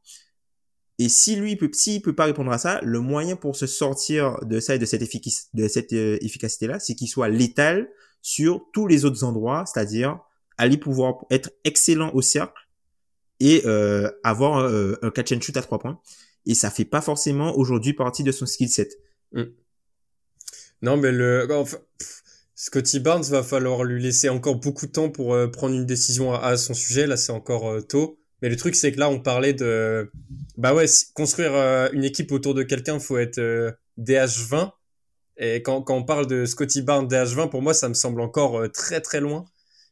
et si lui peut, s'il peut pas répondre à ça, le moyen pour se sortir de ça et de cette, euh, efficacité-là, c'est qu'il soit létal sur tous les autres endroits, c'est-à-dire aller pouvoir être excellent au cercle et euh, avoir euh, un catch and shoot à trois points. Et ça fait pas forcément aujourd'hui partie de son skill set. Mm. Non, mais le Scotty Barnes va falloir lui laisser encore beaucoup de temps pour prendre une décision à, à, son sujet. Là, c'est encore tôt. Mais le truc, c'est que là, on parlait de, bah ouais, construire euh, une équipe autour de quelqu'un, faut être DH20. Euh, Et quand, quand on parle de Scotty Barnes DH20, pour moi, ça me semble encore euh, très très loin.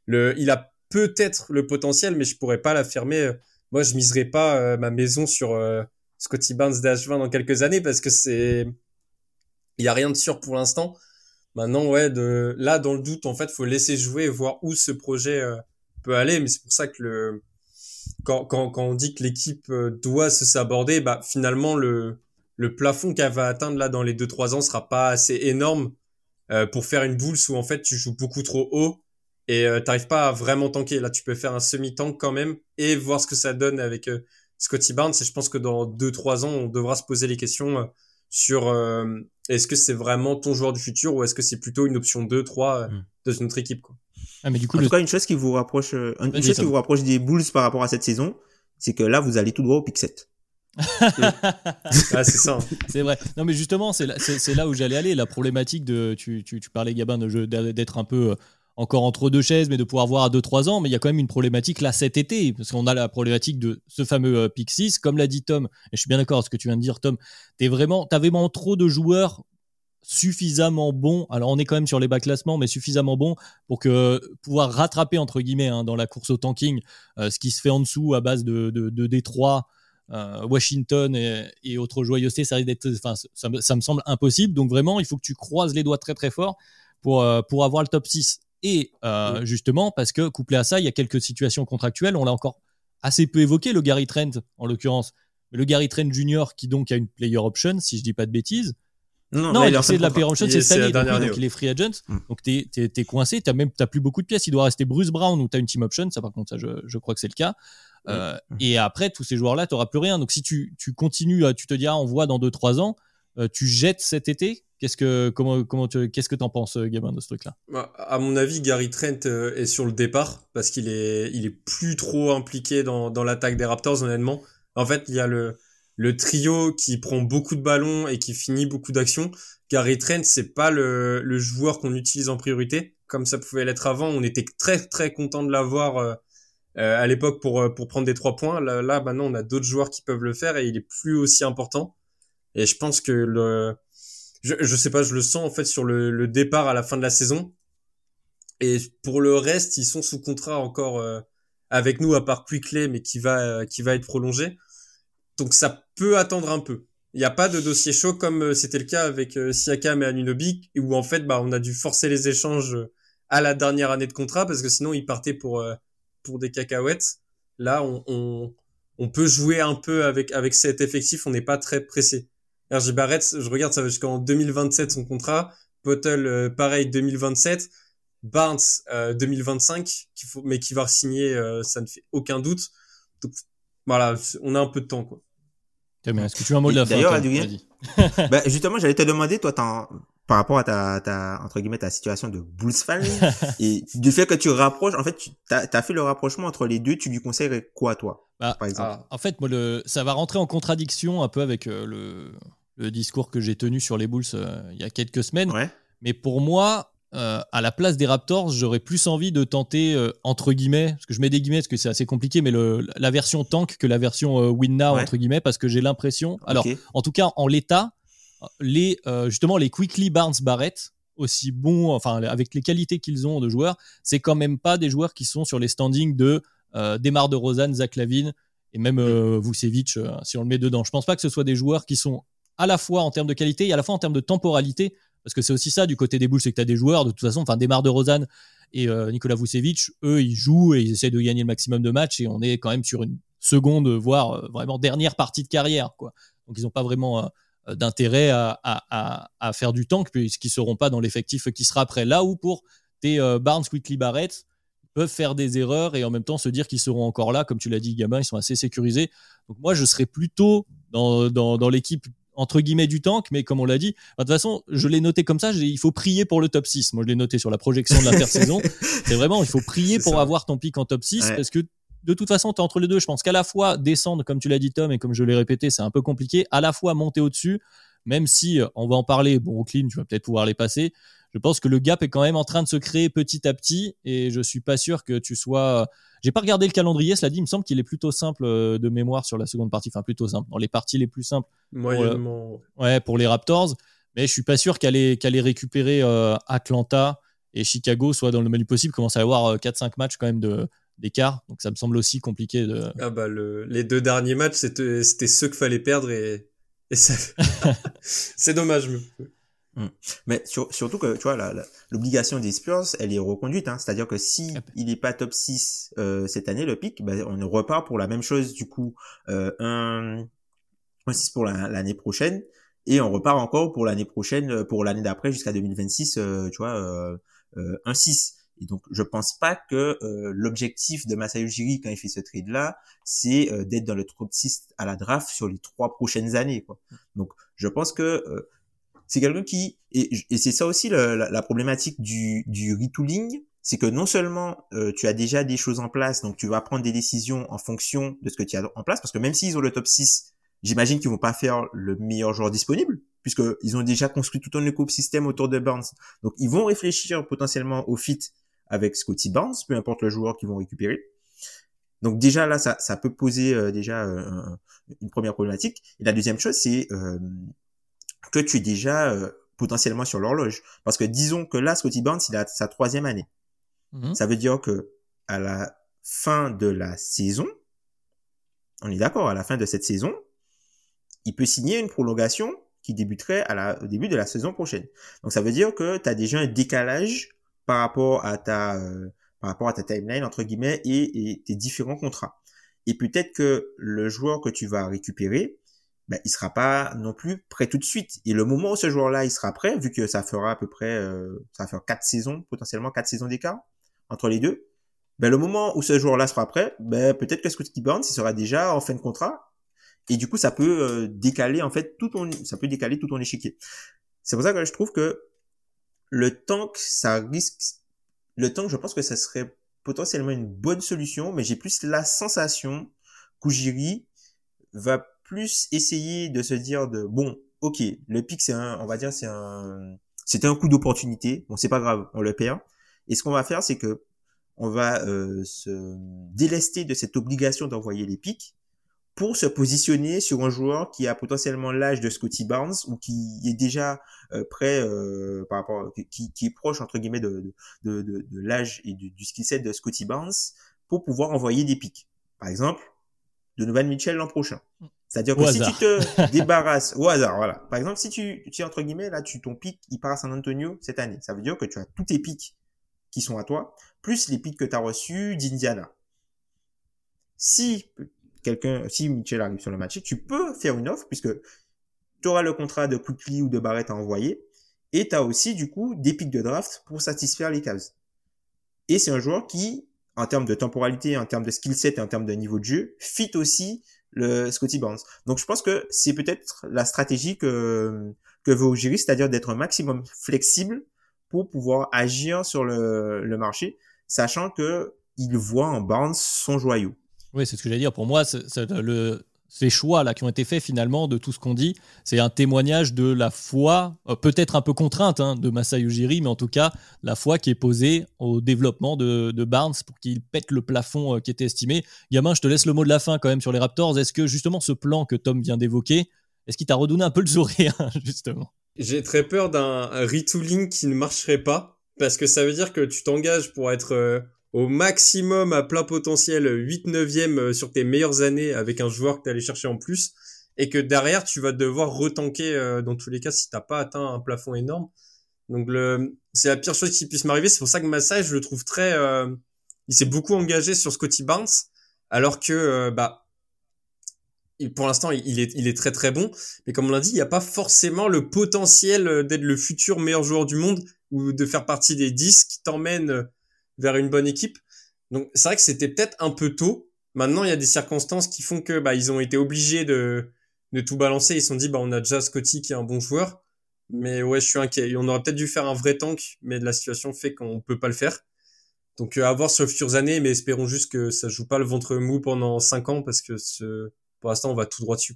Le, il a peut-être le potentiel, mais je pourrais pas l'affirmer. Moi, je miserais pas ma maison sur Scotty Barnes DH20 dans quelques années parce que c'est, il y a rien de sûr pour l'instant. Maintenant, ouais, de là, dans le doute, en fait, faut laisser jouer et voir où ce projet peut aller. Mais c'est pour ça que le quand, quand, on dit que l'équipe euh, doit se s'aborder, bah finalement le le plafond qu'elle va atteindre là dans les 2-3 ans sera pas assez énorme euh, pour faire une boule où en fait tu joues beaucoup trop haut et euh, t'arrives pas à vraiment tanker. Là tu peux faire un semi-tank quand même et voir ce que ça donne avec euh, Scotty Barnes et je pense que dans 2-3 ans on devra se poser les questions sur est-ce que c'est vraiment ton joueur du futur ou est-ce que c'est plutôt une option 2-3 mm. de notre équipe quoi. Ah, mais du coup, en tout cas, une chose qui vous rapproche, euh, une chose qui vous rapproche des Bulls par rapport à cette saison, c'est que là, vous allez tout droit au pick 7. ah, c'est ça. C'est vrai. Non, mais justement, c'est là, là, où j'allais aller. La problématique de, tu, tu, tu parlais, Gabin, d'être un peu euh, encore entre deux chaises, mais de pouvoir voir à 2-3 ans. Mais il y a quand même une problématique là cet été, parce qu'on a la problématique de ce fameux euh, pick 6. Comme l'a dit Tom, et je suis bien d'accord avec ce que tu viens de dire, Tom, t'es vraiment, t'as vraiment trop de joueurs suffisamment bon. Alors on est quand même sur les bas classements, mais suffisamment bon pour que pouvoir rattraper entre guillemets hein, dans la course au tanking euh, ce qui se fait en dessous à base de, de, de Détroit, euh, Washington et, autres joyeusetés. Ça, enfin, ça, me semble impossible. Donc vraiment, il faut que tu croises les doigts très très fort pour, euh, pour avoir le top 6. Et justement, parce que couplé à ça, il y a quelques situations contractuelles. On l'a encore assez peu évoqué, le Gary Trent en l'occurrence. Le Gary Trent Junior qui donc a une player option, si je dis pas de bêtises. Non, non, il c'est de la player option, c'est cette année. Donc, il est free agent. Mm. Donc, t'es es, coincé. T'as même plus beaucoup de pièces. Il doit rester Bruce Brown ou t'as une team option. Ça, par contre, ça, je, je crois que c'est le cas. Mm. Euh, mm. Et après, tous ces joueurs-là, t'auras plus rien. Donc, si tu, tu continues, tu te dis, ah, on voit dans 2-3 ans, euh, tu jettes cet été? Qu'est-ce que comment comment qu'est-ce que t'en penses, euh, Gabin, de ce truc-là? Bah, À mon avis, Gary Trent est sur le départ parce qu'il est il est plus trop impliqué dans dans l'attaque des Raptors, honnêtement. En fait, il y a le le trio qui prend beaucoup de ballons et qui finit beaucoup d'actions. Gary Trent, c'est pas le, le joueur qu'on utilise en priorité, comme ça pouvait l'être avant. On était très très content de l'avoir euh, euh, à l'époque pour euh, pour prendre des trois points. Là, là maintenant, on a d'autres joueurs qui peuvent le faire et il est plus aussi important. Et je pense que le, je, je sais pas, je le sens en fait sur le, le départ à la fin de la saison. Et pour le reste, ils sont sous contrat encore avec nous, à part Quickley, mais qui va qui va être prolongé. Donc ça peut attendre un peu. Il n'y a pas de dossier chaud comme euh, c'était le cas avec euh, Siakam et Anunobi, où en fait, bah, on a dû forcer les échanges euh, à la dernière année de contrat parce que sinon ils partaient pour pour des cacahuètes. Là, on, on, on, peut jouer un peu avec avec cet effectif. On n'est pas très pressé. RJ Barrett, je regarde, ça va jusqu'en 2027 son contrat. Bottle, pareil, 2027. Barnes, 2025, qu'il faut, mais qui va signer, ça ne fait aucun doute. Donc voilà, on a un peu de temps, quoi. Est-ce que tu as un mot de la fin D'ailleurs, bah, justement, j'allais te demander, toi, par rapport à ta, ta, entre guillemets, ta situation de Bulls fan, et du fait que tu rapproches, en fait, tu as, fait le rapprochement entre les deux, tu lui conseillerais quoi, toi, bah, par exemple En fait, moi, le, ça va rentrer en contradiction un peu avec euh, le, le discours que j'ai tenu sur les Bulls euh, il y a quelques semaines. Mais pour moi, euh, à la place des Raptors, j'aurais plus envie de tenter, euh, entre guillemets, parce que je mets des guillemets parce que c'est assez compliqué, mais le, la version tank que la version win now, entre guillemets, parce que j'ai l'impression. Alors, en tout cas, en l'état, les, justement, les Quickly Barnes Barrett, aussi bons, enfin, avec les qualités qu'ils ont de joueurs, c'est quand même pas des joueurs qui sont sur les standings de Demar de Rosanne, Zach Lavine et même Vucevic, si on le met dedans. Je pense pas que ce soit des joueurs qui sont à la fois en termes de qualité et à la fois en termes de temporalité parce que c'est aussi ça du côté des Bulls, c'est que tu as des joueurs, de toute façon, enfin, Demar de Rosanne et euh, Nicolas Vucevic, eux, ils jouent et ils essaient de gagner le maximum de matchs et on est quand même sur une seconde, voire euh, vraiment dernière partie de carrière, quoi. Donc, ils n'ont pas vraiment euh, d'intérêt à, à, à, faire du tank puisqu'ils seront pas dans l'effectif qui sera après. Là où pour tes Barnes, Quickly, Barrett, peuvent faire des erreurs et en même temps se dire qu'ils seront encore là. Comme tu l'as dit, Gabin, ils sont assez sécurisés. Donc moi, je serais plutôt dans, dans, dans l'équipe entre guillemets du tank, mais comme on l'a dit, de toute façon, je l'ai noté comme ça, il faut prier pour le top 6. Moi, je l'ai noté sur la projection de l'intersaison. c'est vraiment, il faut prier pour avoir ton pic en top 6 parce que de toute façon, tu es entre les deux. Je pense qu'à la fois descendre, comme tu l'as dit, Tom, et comme je l'ai répété, c'est un peu compliqué, à la fois monter au-dessus, même si euh, on va en parler, bon, Brooklyn, tu vas peut-être pouvoir les passer. Je pense que le gap est quand même en train de se créer petit à petit et je suis pas sûr que tu sois j'ai pas regardé le calendrier, cela dit, il me semble qu'il est plutôt simple euh, de mémoire sur la seconde partie, enfin plutôt simple, dans les parties les plus simples. Moyennement. Pour, ouais, pour les Raptors, mais je suis pas sûr qu'aller qu'aller récupérer euh, Atlanta et Chicago soit dans le menu possible. Commence à y avoir 4-5 euh, matchs quand même de d'écart, donc ça me semble aussi compliqué de. Ah bah le, les deux derniers matchs, c'était ceux qu'il fallait perdre et, et c'est dommage. Mm. Mais surtout que tu vois l'obligation des Spurs, elle est reconduite. Hein. C'est-à-dire que si il est pas top 6 euh, cette année, le pic, bah, on repart pour la même chose du coup euh, un, 6 pour l'année prochaine et on repart encore pour l'année prochaine, euh, pour l'année d'après jusqu'à 2026, euh, tu vois, euh, euh, un 6. Et donc, je pense pas que l'objectif de Masayu Ujiri quand il fait ce trade-là, c'est d'être dans le top 6 à la draft sur les trois prochaines années. Quoi. Donc, je pense que c'est quelqu'un qui et, et c'est ça aussi la, la, problématique du, du retooling, c'est que non seulement euh, tu as déjà des choses en place, donc tu vas prendre des décisions en fonction de ce que tu as en place, parce que même s'ils ont le top 6, j'imagine qu'ils vont pas faire le meilleur joueur disponible, puisque ils ont déjà construit tout un écosystème autour de Barnes. Donc ils vont réfléchir potentiellement au fit avec Scotty Barnes, peu importe le joueur qu'ils vont récupérer. Donc déjà là, ça, ça peut poser euh, déjà euh, une première problématique. Et la deuxième chose, c'est que tu es déjà euh, potentiellement sur l'horloge. Parce que disons que là, Scotty Barnes, il a sa troisième année. Mhm. Ça veut dire que à la fin de la saison, on est d'accord, à la fin de cette saison, il peut signer une prolongation qui débuterait à la, au début de la saison prochaine. Donc ça veut dire que tu as déjà un décalage par rapport à ta euh, par rapport à ta timeline entre guillemets et, et tes différents contrats. Et peut-être que le joueur que tu vas récupérer, ben, il sera pas non plus prêt tout de suite. Et le moment où ce joueur-là, il sera prêt, vu que ça fera à peu près, euh, ça va faire quatre saisons, potentiellement quatre saisons d'écart entre les deux, ben, le moment où ce joueur-là sera prêt, ben, peut-être que Scotty Barnes, il sera déjà en fin de contrat. Et du coup, ça peut euh, décaler, en fait, tout ton, ça peut décaler tout ton échiquier. C'est pour ça que je trouve que le tank, ça risque, le tank, je pense que ça serait potentiellement une bonne solution, mais j'ai plus la sensation qu'Ujiri va plus essayer de se dire de bon, ok, le pic c'est un, on va dire c'est un, c'était un coup d'opportunité. Bon, c'est pas grave, on le perd. Et ce qu'on va faire, c'est que on va euh, se délester de cette obligation d'envoyer les pics pour se positionner sur un joueur qui a potentiellement l'âge de Scotty Barnes ou qui est déjà euh, prêt euh, par rapport qui, qui, est proche entre guillemets de, de, de, de l'âge et du, du skill set de Scotty Barnes pour pouvoir envoyer des pics. Par exemple, de Novan Mitchell l'an prochain. Mm. C'est-à-dire que si tu te débarrasses au hasard, voilà. Par exemple, si tu, tu entre guillemets, là, tu, ton pic, il part à San Antonio cette année. Ça veut dire que tu as tous tes pics qui sont à toi, plus les pics que tu as reçus d'Indiana. Si quelqu'un, si Mitchell arrive sur le match, tu peux faire une offre puisque tu auras le contrat de Quickly ou de Barrett à envoyer et tu as aussi, du coup, des pics de draft pour satisfaire les cases. Et c'est un joueur qui, en termes de temporalité, en termes de skill set et en termes de niveau de jeu, fit aussi le Scotty Barnes. Donc je pense que c'est peut-être la stratégie que que veut Ojiri, c'est-à-dire d'être un maximum flexible pour pouvoir agir sur le, le marché, sachant que il voit en Barnes son joyau. Oui, c'est ce que j'allais dire. Pour moi, ces choix-là qui ont été faits finalement de tout ce qu'on dit, c'est un témoignage de la foi, euh, peut-être un peu contrainte hein, de Masai Ujiri, mais en tout cas la foi qui est posée au développement de, Barnes pour qu'il pète le plafond euh, qui était estimé. Gamin, je te laisse le mot de la fin quand même sur les Raptors. Est-ce que justement ce plan que Tom vient d'évoquer, est-ce qu'il t'a redonné un peu le sourire justement? J'ai très peur d'un retooling qui ne marcherait pas, parce que ça veut dire que tu t'engages pour être... Euh, au maximum à plein potentiel 8 9 e sur tes meilleures années avec un joueur que tu chercher en plus et que derrière tu vas devoir retanker euh, dans tous les cas si t'as pas atteint un plafond énorme. Donc le c'est la pire chose qui puisse m'arriver, c'est pour ça que Massage je le trouve très euh, il s'est beaucoup engagé sur Scotty Barnes alors que euh, bah pour l'instant il est il est très très bon mais comme on l'a dit, il n'y a pas forcément le potentiel d'être le futur meilleur joueur du monde ou de faire partie des 10 qui t'emmènent vers une bonne équipe. Donc c'est vrai que c'était peut-être un peu tôt. Maintenant, il y a des circonstances qui font que bah ils ont été obligés de de tout balancer. Ils se sont dit bah on a déjà Scotty qui est un bon joueur, mais ouais je suis inquiet. On aurait peut-être dû faire un vrai tank, mais la situation fait qu'on peut pas le faire. Donc euh, à voir sur les futures années, mais espérons juste que ça joue pas le ventre mou pendant 5 ans parce que ce, pour l'instant on va tout droit dessus.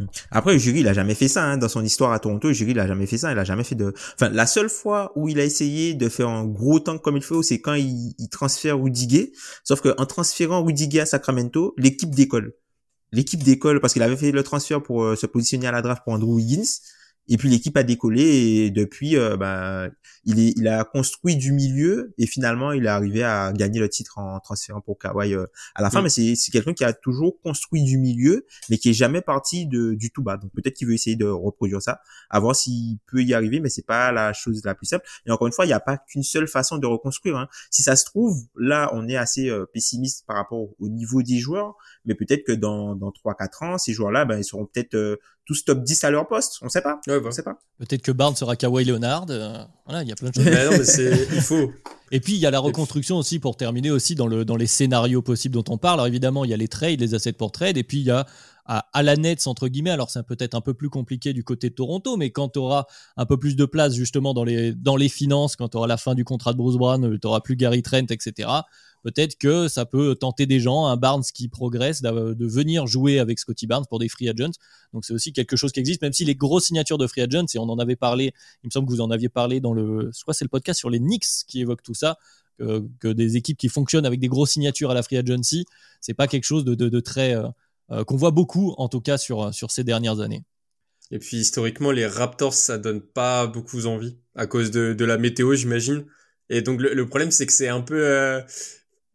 Mm. Après, Jury, il a jamais fait ça hein. dans son histoire à Toronto. Jury, il a jamais fait ça. Il a jamais fait de. Enfin, la seule fois où il a essayé de faire un gros tank comme il faut, c'est quand il, transfère Rudy Sauf que en transférant Rudy à Sacramento, l'équipe décolle. L'équipe décolle parce qu'il avait fait le transfert pour euh, se positionner à la draft pour Andrew Wiggins. Et puis l'équipe a décollé et depuis, euh, bah, il, est, il a construit du milieu et finalement il est arrivé à gagner le titre en transférant pour Kawhi euh, à la fin. Mais c'est, c'est quelqu'un qui a toujours construit du milieu, mais qui est jamais parti de, du tout bas. Donc peut-être qu'il veut essayer de reproduire ça, à voir s'il peut y arriver, mais c'est pas la chose la plus simple. Et encore une fois, il n'y a pas qu'une seule façon de reconstruire. Hein. Si ça se trouve, là, on est assez euh, pessimiste par rapport au niveau des joueurs, mais peut-être que dans, dans 3-4 ans, ces joueurs-là, ben, ils seront peut-être tous top 10 à leur poste. On sait pas. Ouais, bah. sait pas. Peut-être que Barnes sera Kawhi Leonard. Euh, voilà, il y a plein de choses. mais non, mais c'est, il faut. Et puis il y a la reconstruction aussi pour terminer aussi dans le dans les scénarios possibles dont on parle. Alors évidemment il y a les trades, les assets pour trade, et puis il y a à, à la Nets entre guillemets. Alors c'est peut-être un peu plus compliqué du côté de Toronto, mais quand tu auras un peu plus de place justement dans les dans les finances, quand tu auras la fin du contrat de Bruce Brown, tu auras plus Gary Trent, etc peut-être que ça peut tenter des gens, un Barnes qui progresse, de venir jouer avec Scotty Barnes pour des free agents. Donc c'est aussi quelque chose qui existe, même si les grosses signatures de free agents, et on en avait parlé, il me semble que vous en aviez parlé dans le, soit c'est le podcast sur les Knicks qui évoque tout ça, que, des équipes qui fonctionnent avec des grosses signatures à la free agency, c'est pas quelque chose de, très euh, euh, qu'on voit beaucoup en tout cas sur sur ces dernières années. Et puis historiquement, les Raptors, ça donne pas beaucoup envie à cause de, la météo, j'imagine. Et donc le, problème, c'est que c'est un peu, euh,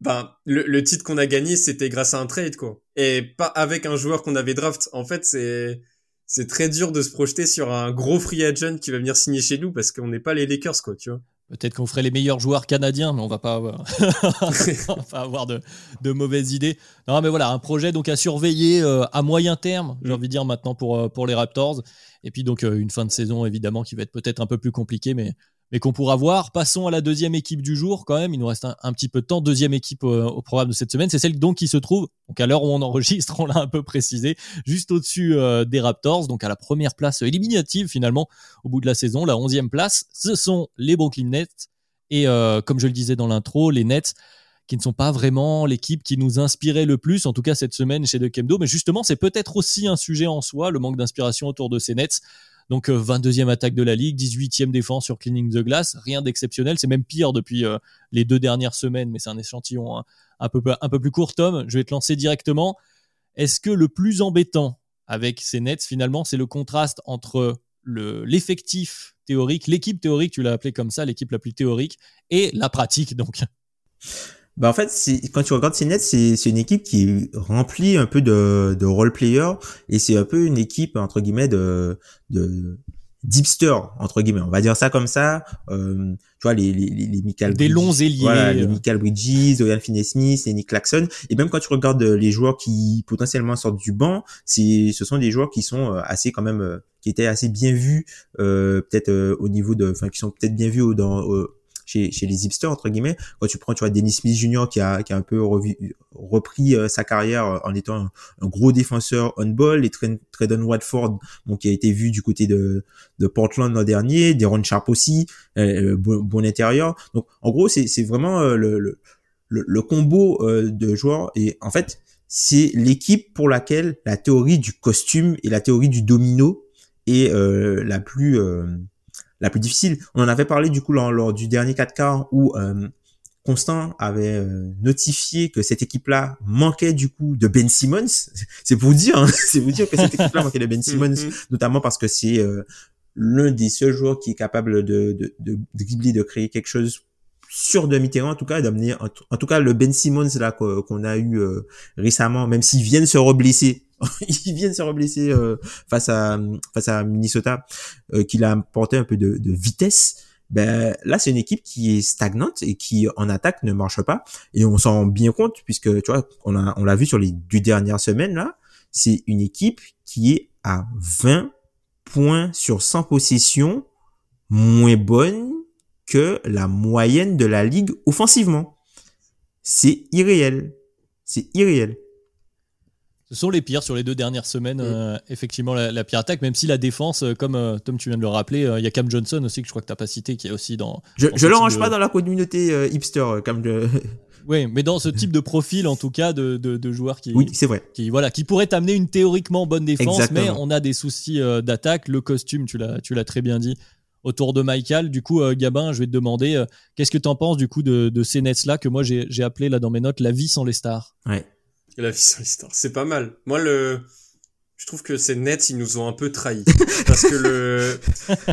ben le, le titre qu'on a gagné c'était grâce à un trade quoi et pas avec un joueur qu'on avait draft en fait c'est c'est très dur de se projeter sur un gros free agent qui va venir signer chez nous parce qu'on n'est pas les Lakers quoi tu vois Peut-être qu'on ferait les meilleurs joueurs canadiens, mais on va pas avoir, va pas avoir de, de, mauvaises idées. Non, mais voilà, un projet donc à surveiller euh, à moyen terme, j'ai mm. envie de dire maintenant pour, euh, pour les Raptors. Et puis donc euh, une fin de saison évidemment qui va être peut-être un peu plus compliquée, mais mais qu'on pourra voir. Passons à la deuxième équipe du jour quand même. Il nous reste un, petit peu de temps. Deuxième équipe au, programme de cette semaine, c'est celle donc qui se trouve, donc à l'heure où on enregistre, on l'a un peu précisé, juste au-dessus euh, des Raptors, donc à la première place éliminative finalement au bout de la saison, la onzième place. Ce sont les Brooklyn Nets et euh, comme je le disais dans l'intro, les Nets qui ne sont pas vraiment l'équipe qui nous inspirait le plus, en tout cas cette semaine chez De Kemdo. Mais justement, c'est peut-être aussi un sujet en soi, le manque d'inspiration autour de ces Nets. Donc 22e euh, attaque de la ligue, 18e défense sur cleaning the glass, rien d'exceptionnel, c'est même pire depuis euh, les deux dernières semaines, mais c'est un échantillon hein, un, peu, un peu plus court. Tom, je vais te lancer directement. Est-ce que le plus embêtant avec ces Nets, finalement, c'est le contraste entre l'effectif théorique, l'équipe théorique, tu l'as appelé comme ça, l'équipe la plus théorique, et la pratique, donc? Bah en fait, quand tu regardes ces c'est une équipe qui est remplie un peu de, de role player et c'est un peu une équipe entre guillemets de de d'hipster entre guillemets. On va dire ça comme ça. Euh, tu vois les les les, Michael des longs ailiers voilà, les Michael Bridges Dorian Finney-Smith les Nick Claxton. Et même quand tu regardes les joueurs qui potentiellement sortent du banc c'est ce sont des joueurs qui sont euh, assez quand même euh, qui étaient assez bien vus euh, peut-être au niveau de enfin qui sont peut-être bien vus dans chez, chez les hipsters entre guillemets. Quand tu prends, tu vois, Dennis Smith Jr. qui a, qui a un peu repris euh, sa carrière en étant un, gros défenseur on-ball, et Tredon Watford, donc qui a été vu du côté de, de Portland l'an dernier, Deron Sharp aussi, euh, euh, bon, bon, intérieur. Donc en gros, c'est vraiment le, le, le, combo de joueurs et en fait c'est l'équipe pour laquelle la théorie du costume et la théorie du domino est euh, la plus euh, la plus difficile. On en avait parlé du coup lors, du dernier 4K où euh, Constant avait notifié que cette équipe-là manquait du coup de Ben Simmons. C'est pour dire, hein, c'est vous dire que cette équipe-là manquait de Ben Simmons, notamment parce que c'est l'un des seuls joueurs qui est capable de, de, de, de, de créer quelque chose sur demi-terrain en tout cas d'amener en, tout cas le Ben Simmons là qu'on a eu euh, récemment même s'ils viennent se reblesser ils viennent se reblesser euh, face à face à Minnesota euh, qu'il a apporté un peu de, de vitesse ben là c'est une équipe qui est stagnante et qui en attaque ne marche pas et on s'en rend bien compte puisque tu vois on a on l'a vu sur les deux dernières semaines là c'est une équipe qui est à 20 points sur 100 possessions moins bonne que la moyenne de la ligue offensivement. C'est irréel. C'est irréel. Ce sont les pires sur les deux dernières semaines. Mm. Euh, effectivement, la, pire attaque, même si la défense, euh, comme euh, Tom, tu viens de le rappeler, il y a Cam Johnson aussi, que je crois que tu n'as pas cité, qui est aussi dans. Je ne le range pas dans la communauté hipster, comme Oui, mais dans ce type de profil, en tout cas, de, de, joueurs qui. Oui, c'est vrai. Qui, voilà, qui pourraient amener une théoriquement bonne défense, mais on a des soucis d'attaque. Le costume, tu l'as très bien dit, autour de Michael. Du coup, Gabin, je vais te demander, qu'est-ce que tu en penses du coup de, ces Nets-là que moi j'ai appelé là dans mes notes la vie sans les stars? Ouais. La vie sans stars, c'est pas mal. Moi, le, je trouve que ces Nets, ils nous ont un peu trahis. parce que le,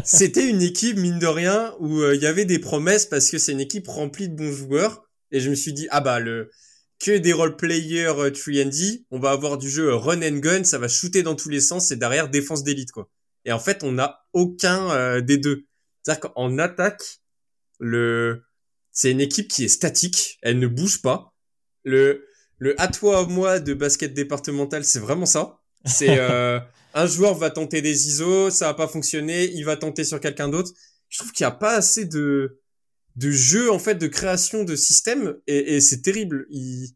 c'était une équipe, mine de rien, où euh, il y avait des promesses parce que c'est une équipe remplie de bons joueurs. Et je me suis dit, ah bah, le, que des role players 3D, on va avoir du jeu run and gun, ça va shooter dans tous les sens, et derrière défense d'élite, quoi. Et en fait, on n'a aucun euh, des deux. C'est-à-dire qu'en attaque, le c'est une équipe qui est statique, elle ne bouge pas. Le le à toi à moi de basket départemental, c'est vraiment ça. C'est euh, un joueur va tenter des ISO, ça va pas fonctionner, il va tenter sur quelqu'un d'autre. Je trouve qu'il y a pas assez de de jeu en fait de création de système et, et c'est terrible. Il...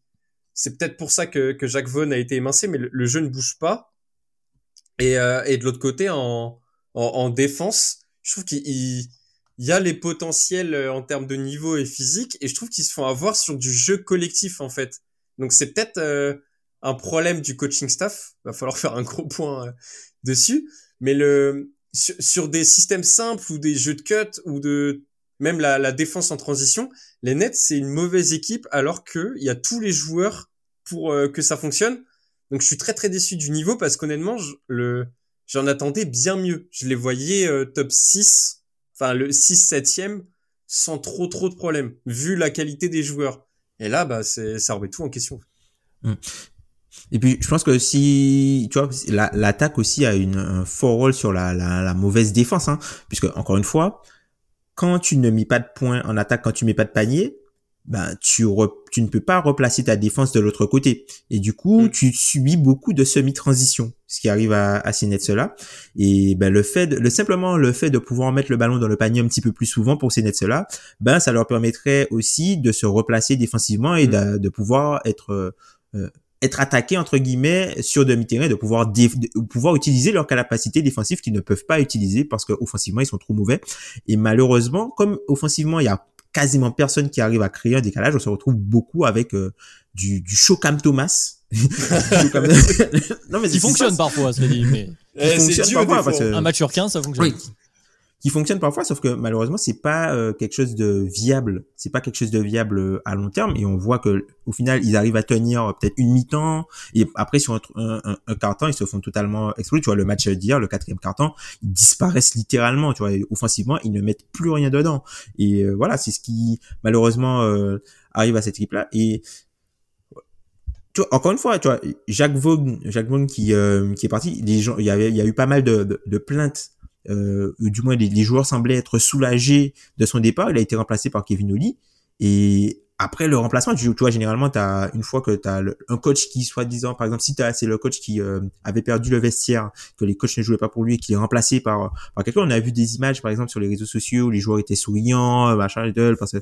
C'est peut-être pour ça que, que Jacques Vaughan a été émincé, mais le jeu ne bouge pas. Et, euh, et de l'autre côté, en, en, en, défense, je trouve qu'il il y a les potentiels euh, en termes de niveau et physique, et je trouve qu'ils se font avoir sur du jeu collectif en fait. Donc c'est peut-être euh, un problème du coaching staff. Va falloir faire un gros point dessus. Mais le sur, des systèmes simples ou des jeux de cut ou de même la, défense en transition, les Nets c'est une mauvaise équipe alors que il y a tous les joueurs pour que ça fonctionne. Donc je suis très très déçu du niveau parce qu'honnêtement, j'en attendais bien mieux. Je les voyais euh, top 6, enfin le 6 7e sans trop trop de problèmes vu la qualité des joueurs. Et là bah c'est ça remet tout en question. Mmh. Et puis je pense que si tu vois l'attaque aussi a une, un fort rôle sur la mauvaise défense hein, puisque encore une fois quand tu ne mets pas de points en attaque quand tu mets pas de panier ben tu tu ne peux pas replacer ta défense de l'autre côté et du coup mm. tu subis beaucoup de semi transition ce qui arrive à, à ces nets là et ben le fait de, le simplement le fait de pouvoir mettre le ballon dans le panier un petit peu plus souvent pour ces nets là ben ça leur permettrait aussi de se replacer défensivement et mm. de, de, pouvoir être euh, être attaqué entre guillemets sur demi-terrain, de pouvoir de pouvoir utiliser leur capacité défensive qu'ils ne peuvent pas utiliser parce que offensivement ils sont trop mauvais. Et malheureusement, comme offensivement il y a quasiment personne qui arrive à créer un décalage. On se retrouve beaucoup avec euh, du, du Chocam Thomas. non, mais qui fonctionne parfois, c'est dit, mais. Eh, fonctionne parfois, Un match sur 15, ça fonctionne. Oui. Qui fonctionne parfois, sauf que malheureusement, c'est pas euh, quelque chose de viable. C'est pas quelque chose de viable euh, à long terme. Et on voit que au final, ils arrivent à tenir peut-être une mi-temps. Et après, sur un, un, un, quart-temps, ils se font totalement exploser. Tu vois, le match d'hier, le quatrième quart-temps, ils disparaissent littéralement. Tu vois, offensivement, ils ne mettent plus rien dedans. Et euh, voilà, c'est ce qui malheureusement arrive à cette équipe-là. Et encore une fois, tu vois, Jacques Vaughan, Jacques Vaughan qui euh, qui est parti, les gens, il y avait, il y a eu pas mal de, de, plaintes. Euh, du moins, les, joueurs semblaient être soulagés de son départ. Il a été remplacé par Kevin Oli. Et après le remplacement, tu, vois, généralement, as, une fois que tu as un coach qui, soi-disant, par exemple, si c'est le coach qui euh, avait perdu le vestiaire, que les coachs ne jouaient pas pour lui et qui est remplacé par, par quelqu'un, on a vu des images, par exemple, sur les réseaux sociaux où les joueurs étaient souriants, machin, parce que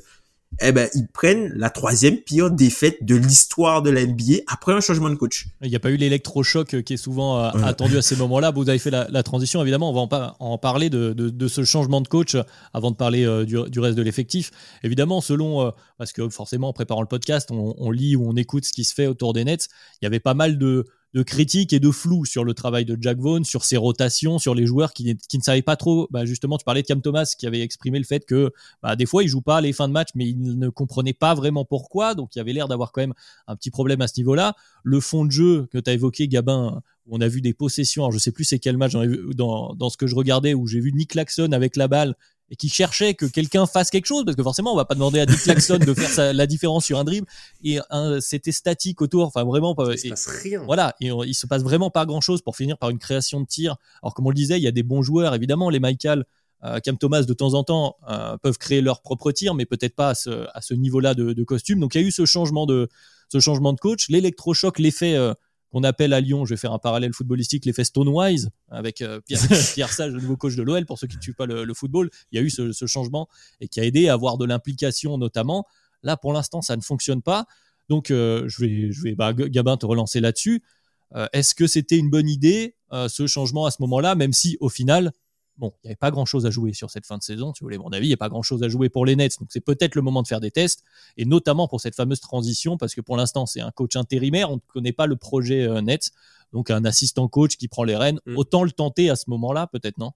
eh ben ils prennent la troisième pire défaite de l'histoire de la NBA après un changement de coach. Il n'y a pas eu l'électrochoc euh, qui est souvent euh, attendu à ces moments-là. Vous avez fait la, transition, évidemment, on va en, en parler de, de, ce changement de coach avant de parler euh, du, du, reste de l'effectif. Évidemment, selon, parce que forcément en préparant le podcast, on, on lit ou on écoute ce qui se fait autour des Nets, il y avait pas mal de de critiques et de flou sur le travail de Jack Vaughn, sur ses rotations, sur les joueurs qui, qui ne savaient pas trop. Bah justement, tu parlais de Cam Thomas qui avait exprimé le fait que bah, des fois il joue pas les fins de match, mais il ne comprenait pas vraiment pourquoi. Donc il avait l'air d'avoir quand même un petit problème à ce niveau-là. Le fond de jeu que tu as évoqué, Gabin, on a vu des possessions. Alors je sais plus c'est quel match dans, dans ce que je regardais où j'ai vu Nick Claxon avec la balle et qui cherchait que quelqu'un fasse quelque chose, parce que forcément, on va pas demander à Dick Claxon de faire la différence sur un dribble, et c'était statique autour, enfin vraiment. Il se passe rien. Voilà, et il se passe vraiment pas grand chose pour finir par une création de tir. Alors comme on le disait, il y a des bons joueurs, évidemment, les Michael, euh, Cam Thomas de temps en temps euh, peuvent créer leur propre tir, mais peut-être pas à ce, à ce niveau-là de, de, costume. Donc il y a eu ce changement de, ce changement de coach, l'électrochoc, l'effet euh, qu'on appelle à Lyon, je vais faire un parallèle footballistique, l'effet Stonewise, avec euh, Pierre, Sage, le nouveau coach de l'OL, pour ceux qui ne suivent pas le, football, il y a eu ce, changement et qui a aidé à avoir de l'implication notamment. Là, pour l'instant, ça ne fonctionne pas. Donc, euh, je vais, je vais bah, Gabin, te relancer là-dessus. Euh, est-ce que c'était une bonne idée, ce changement à ce moment-là, même si au final, bon, il n'y avait pas grand-chose à jouer sur cette fin de saison, tu voulais mon avis, il n'y a pas grand-chose à jouer pour les Nets, donc c'est peut-être le moment de faire des tests, et notamment pour cette fameuse transition, parce que pour l'instant c'est un coach intérimaire, on ne connaît pas le projet euh, Nets, donc un assistant coach qui prend les rênes, mm. autant le tenter à ce moment-là, peut-être non?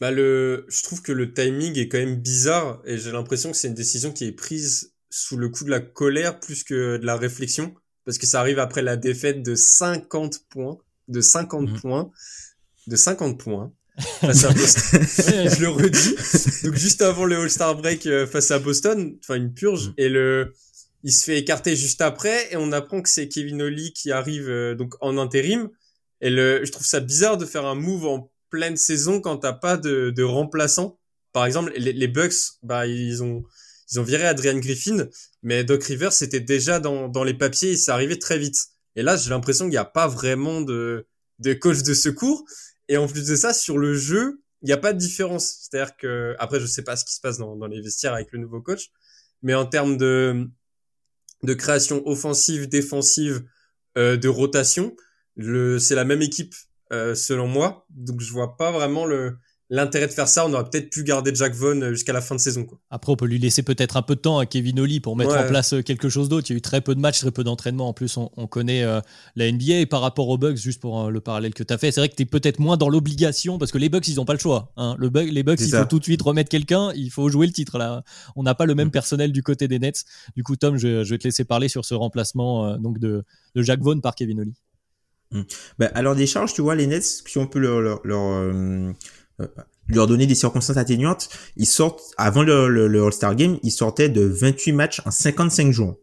Bah le, je trouve que le timing est quand même bizarre, et j'ai l'impression que c'est une décision qui est prise sous le coup de la colère plus que de la réflexion, parce que ça arrive après la défaite de 50 points, de 50 mm. points, de 50 points face à Boston. je le redis. Donc juste avant le All-Star break euh, face à Boston, enfin une purge, mm. et le, il se fait écarter juste après, et on apprend que c'est Kevin Oli qui arrive euh, donc en intérim. Et le, je trouve ça bizarre de faire un move en pleine saison quand t'as pas de, de remplaçant. Par exemple, les, les Bucks, bah ils ont ils ont viré Adrian Griffin, mais Doc Rivers c'était déjà dans, dans les papiers et ça arrivait très vite. Et là, j'ai l'impression qu'il n'y a pas vraiment de, de coach de secours. Et en plus de ça, sur le jeu, il n'y a pas de différence. C'est-à-dire que, après, je sais pas ce qui se passe dans, les vestiaires avec le nouveau coach, mais en termes de, de création offensive, défensive, euh, de rotation, c'est la même équipe, euh, selon moi. Donc, je vois pas vraiment le, l'intérêt de faire ça, on aurait peut-être pu garder Jack Vaughn euh, jusqu'à la fin de saison. Quoi. Après, on peut lui laisser peut-être un peu de temps à Kevin Oli pour mettre en place euh, quelque chose d'autre. Il y a eu très peu de matchs, très peu d'entraînement. En plus, on, connaît euh, la NBA. Et par rapport aux Bucks, juste pour le parallèle que tu as fait, c'est vrai que tu es peut-être moins dans l'obligation parce que les Bucks, ils n'ont pas le choix. Hein. Le les Bucks, il faut tout de suite remettre quelqu'un. Il faut jouer le titre. là. On n'a pas le même mm. personnel du côté des Nets. Du coup, Tom, je, vais te laisser parler sur ce remplacement donc de, de Jack Vaughn par Kevin Oli. Mm. Ben, alors des charges, tu vois, les Nets, si on peut leur, leur, leur donner des circonstances atténuantes, ils sortent, avant le, le, All-Star Game, ils sortaient de 28 matchs en 55 jours,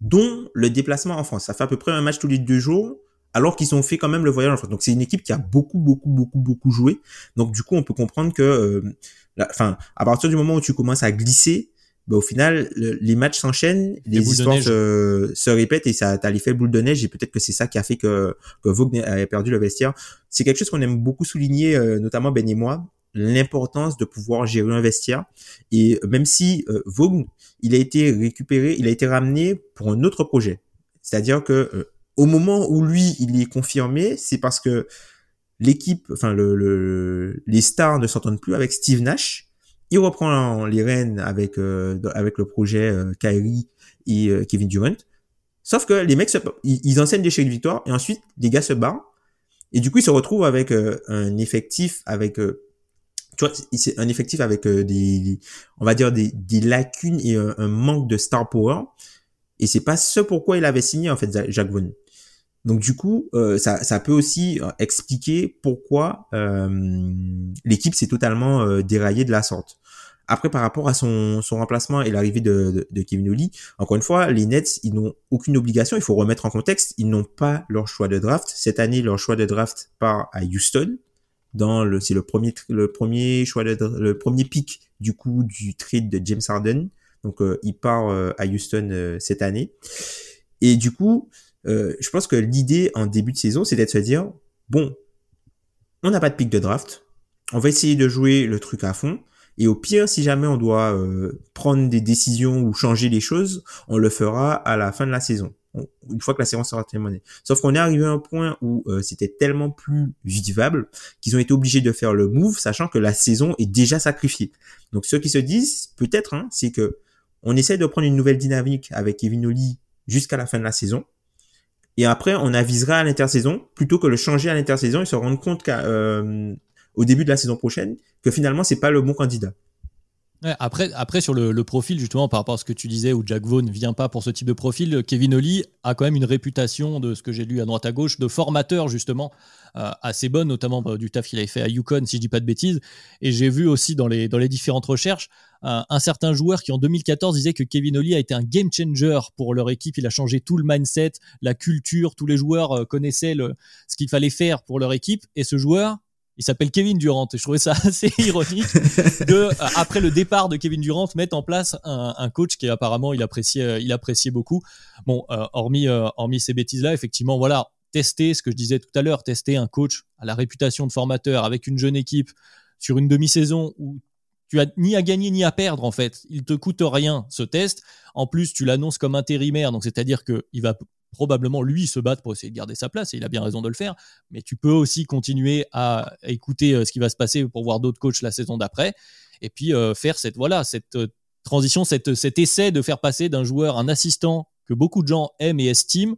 dont le déplacement en France. Ça fait à peu près un match tous les deux jours, alors qu'ils ont fait quand même le voyage en France. Donc c'est une équipe qui a beaucoup, beaucoup, beaucoup, beaucoup joué. Donc du coup, on peut comprendre que, euh, enfin, à partir du moment où tu commences à glisser, bah, au final, les matchs s'enchaînent, les, histoires se, se, répètent et ça t'as l'effet boule de neige et peut-être que c'est ça qui a fait que, que Vogue a perdu le vestiaire. C'est quelque chose qu'on aime beaucoup souligner, euh, notamment Ben et moi, l'importance de pouvoir gérer un vestiaire. Et même si euh, Vogue, il a été récupéré, il a été ramené pour un autre projet. C'est-à-dire que euh, au moment où lui, il est confirmé, c'est parce que l'équipe, enfin le, le, les stars ne s'entendent plus avec Steve Nash il reprend les rênes avec euh, avec le projet euh, Kyrie et euh, Kevin Durant. Sauf que les mecs, ils, enseignent des chèques de victoire et ensuite les gars se barrent. Et du coup, ils se retrouvent avec un effectif avec tu vois, c'est un effectif avec des, on va dire des, des lacunes et un, manque de star power. Et c'est pas ce pourquoi il avait signé en fait Jacques Vaughn. Donc du coup, euh, ça, ça, peut aussi expliquer pourquoi euh, l'équipe s'est totalement euh, déraillée de la sorte. Après, par rapport à son, remplacement et l'arrivée de, de, Kevin Oli, encore une fois, les Nets, ils n'ont aucune obligation. Il faut remettre en contexte, ils n'ont pas leur choix de draft. Cette année, leur choix de draft part à Houston. C'est le premier, le choix de, le premier pick du coup du trade de James Harden. Donc, euh, il part euh, à Houston euh, cette année. Et du coup, je pense que l'idée en début de saison, c'était de se dire, bon, on n'a pas de pick de draft. On va essayer de jouer le truc à fond Et au pire, si jamais on doit euh, prendre des décisions ou changer les choses, on le fera à la fin de la saison, une fois que la saison sera terminée. Sauf qu'on est arrivé à un point où euh, c'était tellement plus vivable qu'ils ont été obligés de faire le move, sachant que la saison est déjà sacrifiée. Donc ceux qui se disent, peut-être, hein, c'est que on essaie de prendre une nouvelle dynamique avec Kevin Oli jusqu'à la fin de la saison. Et après, on avisera à l'intersaison, plutôt que le changer à l'intersaison et se rendre compte qu'au euh, début de la saison prochaine, que finalement, c'est pas le bon candidat. après, après, sur le, profil, justement, par rapport à ce que tu disais, où Jack Vaughn ne vient pas pour ce type de profil, Kevin Oli a quand même une réputation, de ce que j'ai lu à droite à gauche, de formateur, justement, euh, assez bonne, notamment bah, du taf qu'il avait fait à Yukon, si je dis pas de bêtises. Et j'ai vu aussi dans les, dans les différentes recherches un, certain joueur qui en 2014 disait que Kevin Oli a été un game changer pour leur équipe. Il a changé tout le mindset, la culture. Tous les joueurs euh, connaissaient ce qu'il fallait faire pour leur équipe. Et ce joueur, il s'appelle Kevin Durant. Et je trouvais ça assez ironique de, euh, après le départ de Kevin Durant, mettre en place un, coach qui apparemment il appréciait, il appréciait beaucoup. Bon, hormis, hormis ces bêtises-là, effectivement, voilà, tester ce que je disais tout à l'heure, tester un coach à la réputation de formateur avec une jeune équipe sur une demi-saison où tu as ni à gagner ni à perdre en fait. Il te coûte rien ce test. En plus, tu l'annonces comme intérimaire, donc c'est-à-dire que il va probablement lui se battre pour essayer de garder sa place et il a bien raison de le faire. Mais tu peux aussi continuer à écouter euh, ce qui va se passer pour voir d'autres coachs la saison d'après et puis euh, faire cette voilà cette euh, transition, cette, cet essai de faire passer d'un joueur un assistant que beaucoup de gens aiment et estiment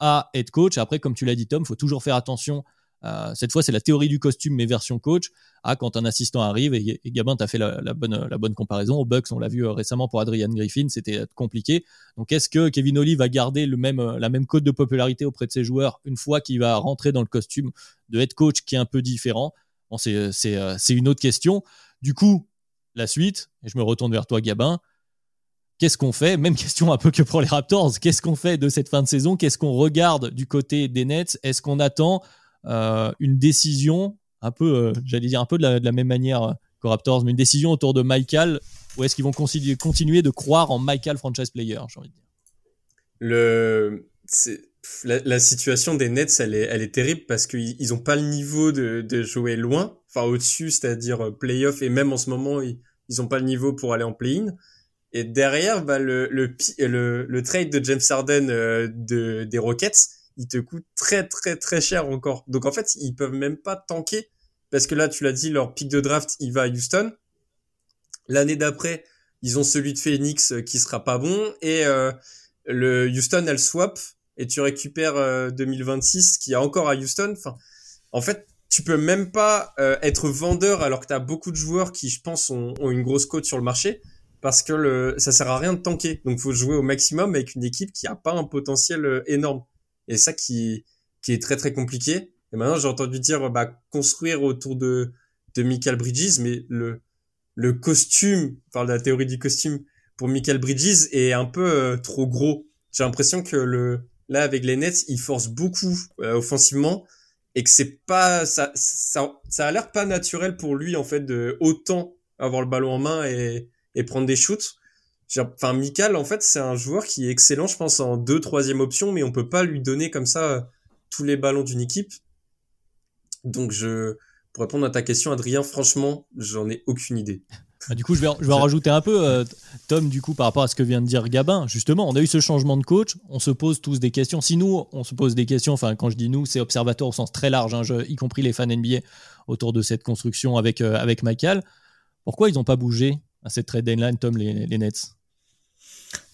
à être coach. Après, comme tu l'as dit, Tom, faut toujours faire attention. Euh, cette fois, c'est la théorie du costume, mais version coach. À quand un assistant arrive, et, Gabin, tu as fait la, bonne, la bonne comparaison. Au Bucks, on l'a vu euh, récemment pour Adrian Griffin, c'était compliqué. Donc, est-ce que Kevin Oli va garder le même, la même code de popularité auprès de ses joueurs une fois qu'il va rentrer dans le costume de head coach qui est un peu différent? Bon, C'est euh, une autre question. Du coup, la suite, et je me retourne vers toi, Gabin qu'est-ce qu'on fait? Même question un peu que pour les Raptors. Qu'est-ce qu'on fait de cette fin de saison? Qu'est-ce qu'on regarde du côté des Nets? Est-ce qu'on attend euh, une décision un peu, euh, j'allais dire un peu de la, même manière que Raptors, mais une décision autour de Michael Ou est-ce qu'ils vont continuer de croire en Michael franchise player J'ai envie de dire? La, situation des Nets, elle est, terrible parce qu'ils n'ont pas le niveau de, jouer loin, enfin au-dessus, c'est-à-dire euh, playoff, et même en ce moment, ils n'ont pas le niveau pour aller en play-in. Et derrière, bah, le, trade de James Harden euh, de, des Rockets, il te coûte très très très cher encore. Donc en fait, ils peuvent même pas tanker parce que là, tu l'as dit, leur pick de draft, il va à Houston. L'année d'après, ils ont celui de Phoenix euh, qui sera pas bon et euh, le Houston elle swap et tu récupères 2026 qui est encore à Houston. Enfin, en fait, tu peux même pas être vendeur alors que tu as beaucoup de joueurs qui, je pense, ont, une grosse cote sur le marché parce que le, ça sert à rien de tanker. Donc, faut jouer au maximum avec une équipe qui a pas un potentiel euh, énorme. Et ça qui, qui est très très compliqué. Et maintenant, j'ai entendu dire, bah, construire autour de, de Michael Bridges, mais le, le costume, enfin, la théorie du costume pour Michael Bridges est un peu euh, trop gros. J'ai l'impression que le, là, avec les Nets, il force beaucoup euh, offensivement et que c'est pas, ça, ça, ça a l'air pas naturel pour lui, en fait, de autant avoir le ballon en main et, et prendre des shoots. Enfin, Mikal, en fait, c'est un joueur qui est excellent, je pense, en deux, troisième option, mais on peut pas lui donner comme ça euh, tous les ballons d'une équipe. Donc, je, pour répondre à ta question, Adrien, franchement, j'en ai aucune idée. Bah, du coup, je vais, je vais en rajouter un peu, euh, Tom, du coup, par rapport à ce que vient de dire Gabin. Justement, on a eu ce changement de coach, on se pose tous des questions. Si nous, on se pose des questions, enfin, quand je dis nous, c'est observateur au sens très large, hein, y compris les fans NBA autour de cette construction avec, euh, avec Michael. Pourquoi ils n'ont pas bougé à cette trade deadline, Tom, les, Nets?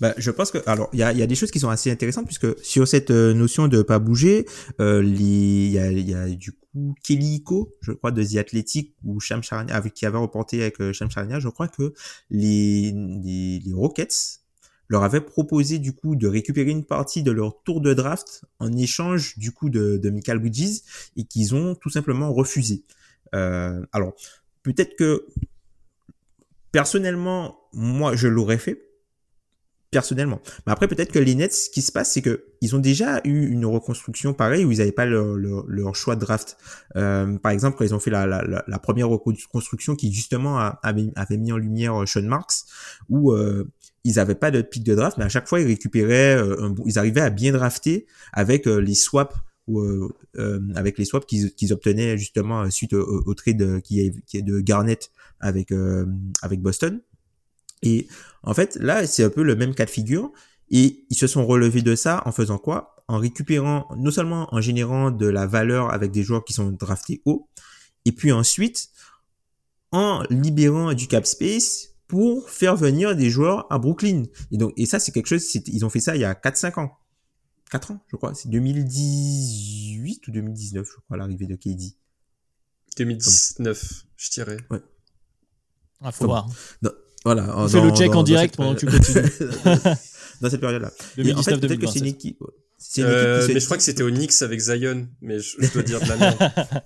Bah, je pense que alors il y a, y a, des choses qui sont assez intéressantes puisque sur cette euh, notion de pas bouger, euh, il y, a, y a du coup Kelly Iko, je crois de The Athletic ou Sham Charania, avec qui avait reporté avec euh, Charania, je crois que les, les, les Rockets leur avaient proposé du coup de récupérer une partie de leur tour de draft en échange du coup de, de Michael Bridges et qu'ils ont tout simplement refusé. Euh, alors peut-être que Personnellement, moi, je l'aurais fait. Personnellement. Mais après, peut-être que les Nets, ce qui se passe, c'est que ils ont déjà eu une reconstruction pareille où ils n'avaient pas leur, leur, choix de draft. Euh, par exemple, quand ils ont fait la, la, première reconstruction qui justement avait, avait, mis en lumière Sean Marks, où euh, ils n'avaient pas de pick de draft, mais à chaque fois ils récupéraient, euh, ils arrivaient à bien drafter avec les swaps ou avec les swaps qu'ils obtenaient justement suite au, trade qui qui est de Garnett avec avec Boston. Et en fait, là, c'est un peu le même cas de figure. Et ils se sont relevés de ça en faisant quoi? En récupérant, non seulement en générant de la valeur avec des joueurs qui sont draftés haut, et puis ensuite en libérant du cap space pour faire venir des joueurs à Brooklyn. Et donc, et ça, c'est quelque chose, ils ont fait ça il y a 4-5 ans. 4 ans, je crois. C'est 2018 ou 2019, je crois, l'arrivée de KD. 2019, je dirais. Ouais. Ah, faut voir. Voilà. On fait le check en direct pendant que tu continues. dans cette période-là. En fait, peut-être que c'est une équipe. Euh, mais je crois que c'était au Knicks avec Zion, mais je, dois dire de la merde.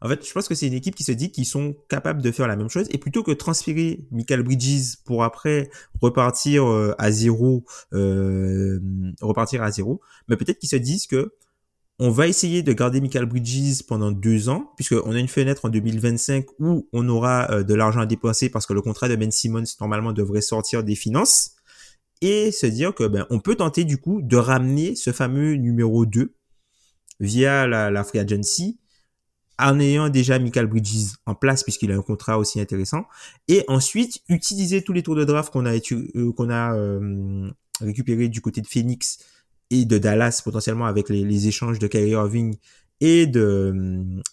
En fait, je pense que c'est une équipe qui se dit qu'ils sont capables de faire la même chose et plutôt que transférer Michael Bridges pour après repartir euh, à zéro, euh, repartir à zéro, mais peut-être qu'ils se disent que on va essayer de garder Michael Bridges pendant deux ans, puisqu'on a une fenêtre en 2025 où on aura euh, de l'argent à dépenser parce que le contrat de Ben Simmons normalement devrait sortir des finances. Et se dire que ben on peut tenter du coup de ramener ce fameux numéro 2 via la, free agency en ayant déjà Michael Bridges en place puisqu'il a un contrat aussi intéressant. Et ensuite utiliser tous les tours de draft qu'on a euh, qu'on euh, du côté de Phoenix et de Dallas potentiellement avec les, échanges de Kyrie Irving et de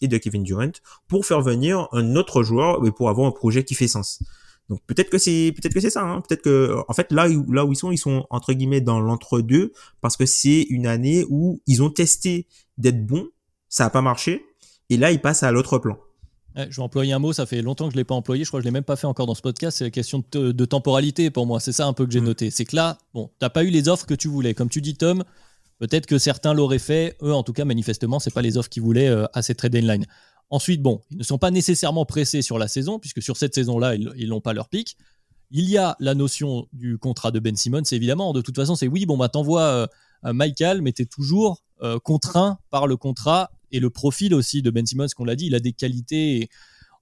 et de Kevin Durant pour faire venir un autre joueur et pour avoir un projet qui fait sens. Donc peut-être que c'est peut-être que c'est ça. Hein. Peut-être que en fait là là où ils sont, ils sont entre guillemets dans l'entre-deux parce que c'est une année où ils ont testé d'être bons, ça a pas marché, et là ils passent à l'autre plan. Je vais employer un mot, ça fait longtemps que je l'ai pas employé, je crois que je l'ai même pas fait encore dans ce podcast, c'est la question de, temporalité pour moi, c'est ça un peu que j'ai mm. noté. C'est que là, bon, t'as pas eu les offres que tu voulais. Comme tu dis Tom, peut-être que certains l'auraient fait, eux en tout cas manifestement, c'est pas les offres qu'ils voulaient euh, à cette trade deadline. Ensuite, bon, ils ne sont pas nécessairement pressés sur la saison, puisque sur cette saison-là, ils n'ont pas leur pic. Il y a la notion du contrat de Ben Simmons, évidemment. De toute façon, c'est oui, bon, bah, t'envoies euh, Michael, mais t'es toujours euh, contraint par le contrat et le profil aussi de Ben Simmons, qu'on l'a dit, il a des qualités.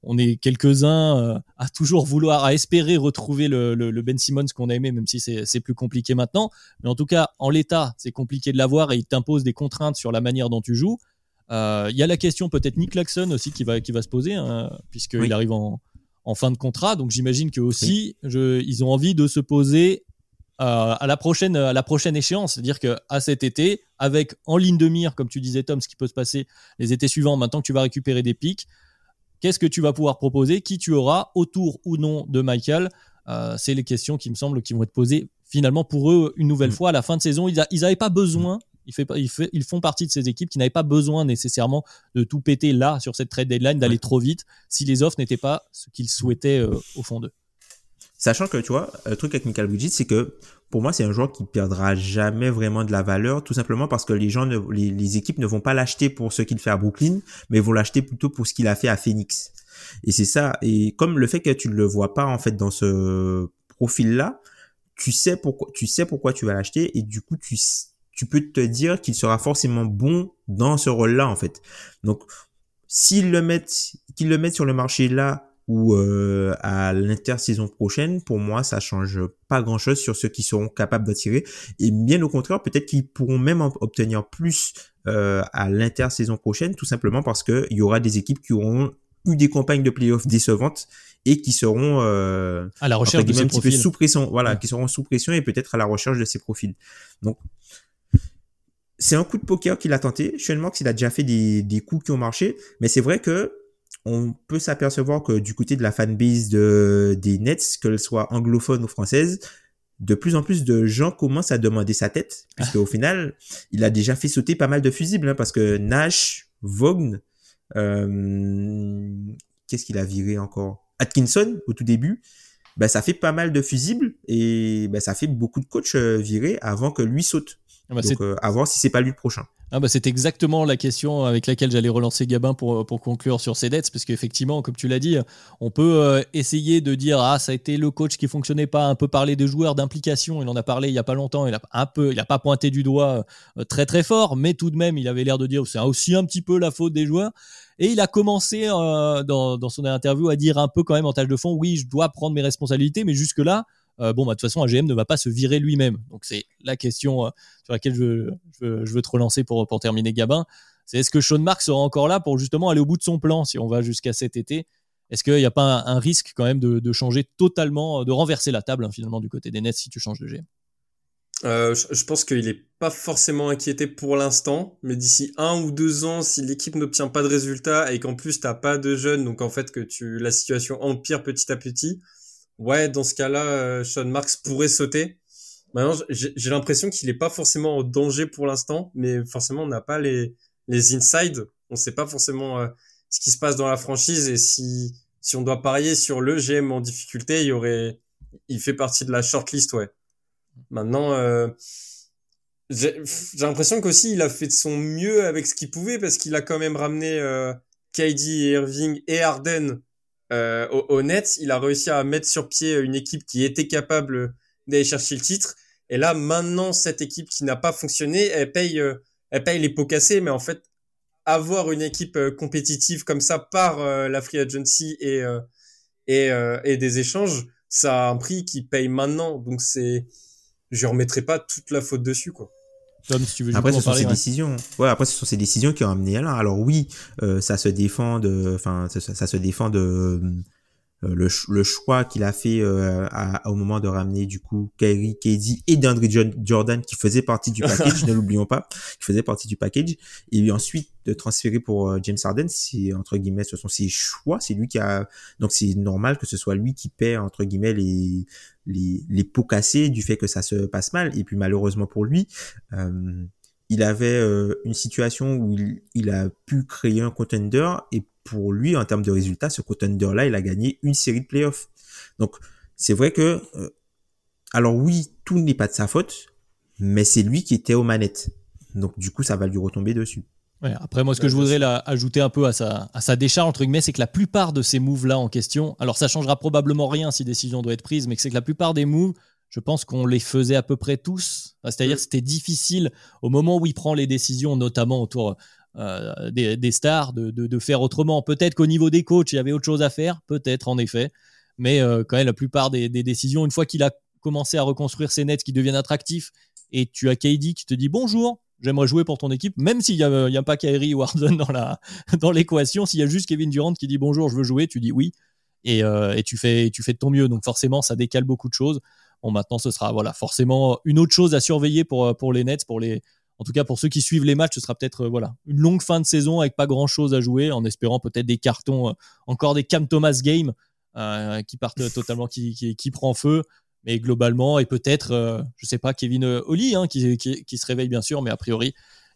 on est quelques-uns euh, à toujours vouloir, à espérer retrouver le, le Ben Simmons qu'on a aimé, même si c'est plus compliqué maintenant. Mais en tout cas, en l'état, c'est compliqué de l'avoir et il t'impose des contraintes sur la manière dont tu joues. Euh, il y a la question peut-être Nick Claxon aussi qui va, qui va se poser, hein, puisqu'il arrive en, en, fin de contrat. Donc j'imagine que aussi, je, ils ont envie de se poser euh, à, la prochaine, à la prochaine échéance. C'est-à-dire qu'à cet été, avec en ligne de mire, comme tu disais Tom, ce qui peut se passer les étés suivants, maintenant que tu vas récupérer des pics, qu'est-ce que tu vas pouvoir proposer? Qui tu auras? Autour ou non de Michael? Euh, C'est les questions qui me semblent qui vont être posées finalement pour eux une nouvelle mm. fois à la fin de saison. Ils n'avaient pas besoin ils font partie de ces équipes qui n'avaient pas besoin nécessairement de tout péter là sur cette trade deadline, d'aller trop vite si les offres n'étaient pas ce qu'ils souhaitaient euh, au fond d'eux. Sachant que tu vois, le truc avec Michael Bridges, c'est que pour moi, c'est un joueur qui perdra jamais vraiment de la valeur, tout simplement parce que les gens, les, équipes ne vont pas l'acheter pour ce qu'il fait à Brooklyn, mais vont l'acheter plutôt pour ce qu'il a fait à Phoenix. Et c'est ça. Et comme le fait que tu ne le vois pas en fait dans ce profil-là, tu sais pourquoi, tu sais pourquoi tu vas l'acheter et du coup tu tu peux te dire qu'il sera forcément bon dans ce rôle-là en fait. Donc s'ils le mettent qu'ils le mettent sur le marché là ou euh, à l'intersaison prochaine, pour moi, ça change pas grand-chose sur ceux qui seront capables d'attirer. Et bien au contraire, peut-être qu'ils pourront même obtenir plus euh, à l'intersaison prochaine, tout simplement parce que il y aura des équipes qui auront eu des campagnes de playoffs décevantes et qui seront euh, à la recherche de ces profils. sous pression, voilà, qui seront sous pression et peut-être à la recherche de ces profils. Donc c'est un coup de poker qu'il a tenté. Sean Marks, il a déjà fait des, des coups qui ont marché, mais c'est vrai que on peut s'apercevoir que du côté de la fanbase de, des Nets, qu'elle soit anglophone ou française, de plus en plus de gens commencent à demander sa tête, puisque au final, il a déjà fait sauter pas mal de fusibles, hein, parce que Nash, Vaughn, euh, qu'est-ce qu'il a viré encore? Atkinson au tout début, bah, ça fait pas mal de fusibles et bah, ça fait beaucoup de coachs euh, virer avant que lui saute. Ah bah Donc, euh, à voir si c'est pas lui le prochain. Ah bah c'est exactement la question avec laquelle j'allais relancer Gabin pour, pour conclure sur ses dettes, parce qu'effectivement, comme tu l'as dit, on peut euh, essayer de dire ah ça a été le coach qui fonctionnait pas, un peu parler des joueurs d'implication. Il en a parlé il y a pas longtemps. Il a un peu, il a pas pointé du doigt euh, très très fort, mais tout de même, il avait l'air de dire c'est aussi un petit peu la faute des joueurs. Et il a commencé dans, dans son interview à dire un peu quand même en tâche de fond, oui, je dois prendre mes responsabilités, mais jusque là bon, bah, de toute façon, un GM ne va pas se virer lui-même. Donc, c'est la question sur laquelle je, veux te relancer pour, terminer, Gabin. C'est est-ce que Sean Mark sera encore là pour justement aller au bout de son plan si on va jusqu'à cet été? Est-ce qu'il n'y a pas un, risque quand même de, changer totalement, de renverser la table hein, finalement du côté des Nets si tu changes de GM euh, je, pense qu'il n'est pas forcément inquiété pour l'instant, mais d'ici un ou deux ans, si l'équipe n'obtient pas de résultats et qu'en plus t'as pas de jeunes, donc en fait que tu la situation empire petit à petit, ouais, dans ce cas-là, euh, Sean Marks pourrait sauter. Maintenant, j'ai l'impression qu'il n'est pas forcément en danger pour l'instant, mais forcément on n'a pas les les inside, on sait pas forcément euh, ce qui se passe dans la franchise et si si on doit parier sur le GM en difficulté, il y aurait, il fait partie de la shortlist, ouais. Maintenant, euh, j'ai l'impression qu'aussi il a fait de son mieux avec ce qu'il pouvait parce qu'il a quand même ramené euh, KD Irving et Harden euh, au. Il a réussi à mettre sur pied une équipe qui était capable d'aller chercher le titre. Et là, maintenant, cette équipe qui n'a pas fonctionné, elle paye, euh, elle paye les pots cassés. Mais en fait, avoir une équipe euh, compétitive comme ça par la free agency et des échanges, ça a un prix qui paye maintenant. Donc c'est je remettrai pas toute la faute dessus, quoi. Tom, si tu veux après, ce sont ses décisions. Ouais, après, ce sont ces décisions qui ont amené à là. Alors oui, euh, ça se défend de, enfin, ça, ça, se défend de, le, le, choix qu'il a fait euh, à, au moment de ramener du coup Kyrie, KD et DeAndre Jordan qui faisait partie du package, ne l'oublions pas, qui faisait partie du package, et ensuite de transférer pour euh, James Harden, c'est entre guillemets, ce sont ses choix, c'est lui qui a, donc c'est normal que ce soit lui qui paie entre guillemets les les, les pots cassés du fait que ça se passe mal, et puis malheureusement pour lui. Euh, il avait une situation où il, il, a pu créer un contender et pour lui, en termes de résultats, ce contender-là, il a gagné une série de playoffs. Donc, c'est vrai que, euh, alors oui, tout n'est pas de sa faute, mais c'est lui qui était aux manettes. Donc, du coup, ça va lui retomber dessus. Ouais, après, moi, ce que je voudrais là, ajouter un peu à sa, à sa décharge, entre guillemets, c'est que la plupart de ces moves-là en question, alors ça changera probablement rien si décision doit être prise, mais c'est que la plupart des moves, je pense qu'on les faisait à peu près tous. C'est-à-dire, c'était difficile au moment où il prend les décisions, notamment autour euh, des, stars, de, faire autrement. Peut-être qu'au niveau des coachs, il y avait autre chose à faire, peut-être en effet. Mais euh, quand même, la plupart des, décisions, une fois qu'il a commencé à reconstruire ses nets qui deviennent attractifs, et tu as KD qui te dit bonjour, j'aimerais jouer pour ton équipe, même s'il n'y a, y a, pas Kyrie ou Harden dans, la, dans l'équation, s'il y a juste Kevin Durant qui dit bonjour, je veux jouer, tu dis oui, et, euh, et tu, fais, tu fais de ton mieux. Donc forcément, ça décale beaucoup de choses. Bon, maintenant, ce sera voilà, forcément une autre chose à surveiller pour, pour les Nets, pour les, en tout cas pour ceux qui suivent les matchs, ce sera peut-être euh, voilà une longue fin de saison avec pas grand chose à jouer, en espérant peut-être des cartons, euh, encore des Cam Thomas game euh, qui partent totalement, qui, qui, prend feu. Mais globalement, et peut-être, je sais pas, Kevin Oli, hein, qui, qui, se réveille bien sûr, mais a priori,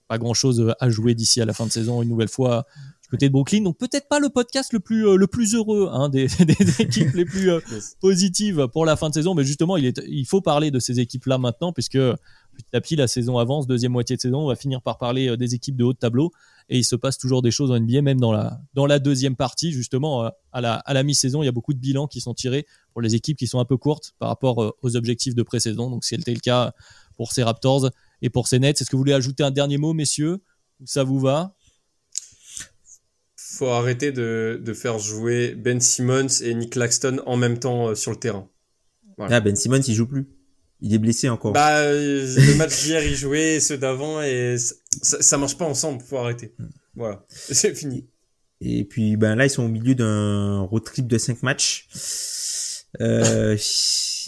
pas grand chose à jouer d'ici à la fin de saison, une nouvelle fois du côté de Brooklyn. Donc peut-être pas le podcast le plus, le plus heureux hein, des, des, équipes les plus positives pour la fin de saison, mais justement, il, est, il faut parler de ces équipes-là maintenant, puisque petit à petit, la saison avance, deuxième moitié de saison, on va finir par parler euh, des équipes de haut de tableau. Et il se passe toujours des choses en NBA, même dans la, dans la deuxième partie, justement, euh, à la, à la mi-saison. Il y a beaucoup de bilans qui sont tirés pour les équipes qui sont un peu courtes par rapport euh, aux objectifs de pré-saison. Donc, c'était le cas pour ces Raptors et pour ces Nets. Est-ce que vous voulez ajouter un dernier mot, messieurs? Ça vous va? Faut arrêter de, de, faire jouer Ben Simmons et Nick Claxton en même temps sur le terrain. Ah, ben Simmons, il joue plus. Il est blessé encore. Bah, euh, le match d'hier, il jouait, ceux d'avant, et ça, ça, marche pas ensemble, faut arrêter. Voilà, c'est fini. Et puis, ben là, ils sont au milieu d'un road trip de 5 matchs. Euh,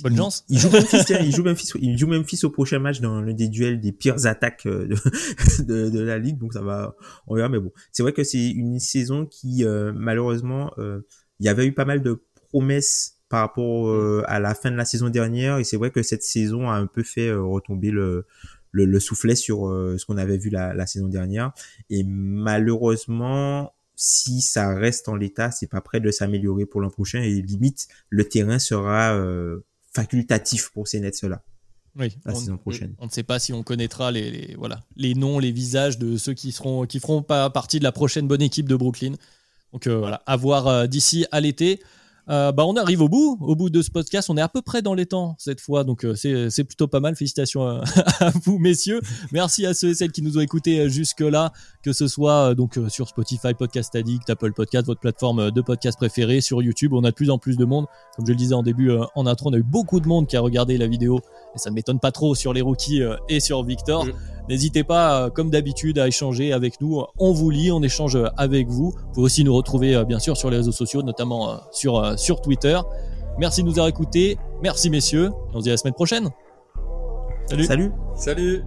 Bonne chance. Il, joue Memphis, il, joue Memphis, il joue Memphis au prochain match dans l'un des duels des pires attaques euh, de, de, de, la ligue, donc ça va, on verra, mais bon. C'est vrai que c'est une saison qui, euh, malheureusement, euh, il y avait eu pas mal de promesses par rapport mm. euh, à la fin de la saison dernière. Et c'est vrai que cette saison a un peu fait euh, retomber le, le, le, soufflet sur euh, ce qu'on avait vu la, la, saison dernière. Et malheureusement, si ça reste en l'état, c'est pas prêt de s'améliorer pour l'an prochain. Et limite, le terrain sera facultatif pour ces Nets-là. Oui, la on, saison prochaine. On ne sait pas si on connaîtra les, les, voilà, les noms, les visages de ceux qui seront qui feront pas partie de la prochaine bonne équipe de Brooklyn. Donc voilà, à voir d'ici à l'été. Euh, bah, on arrive au bout, au bout de ce podcast. On est à peu près dans les temps cette fois, donc euh, c'est plutôt pas mal. Félicitations à, à vous, messieurs. Merci à ceux et celles qui nous ont écoutés euh, jusque là, que ce soit euh, donc euh, sur Spotify, Podcast Addict, Apple Podcast, votre plateforme de podcast préférée, sur YouTube. On a de plus en plus de monde. Comme je le disais en début, euh, en intro, on a eu beaucoup de monde qui a regardé la vidéo, et ça ne m'étonne pas trop sur les rookies euh, et sur Victor. Mm. N'hésitez pas, euh, comme d'habitude, à échanger avec nous. On vous lit, on échange euh, avec vous. Vous pouvez aussi nous retrouver, euh, bien sûr, sur les réseaux sociaux, notamment sur, sur Twitter. Merci de nous avoir écoutés. Merci, messieurs. On se dit à la semaine prochaine. Salut. Salut. Salut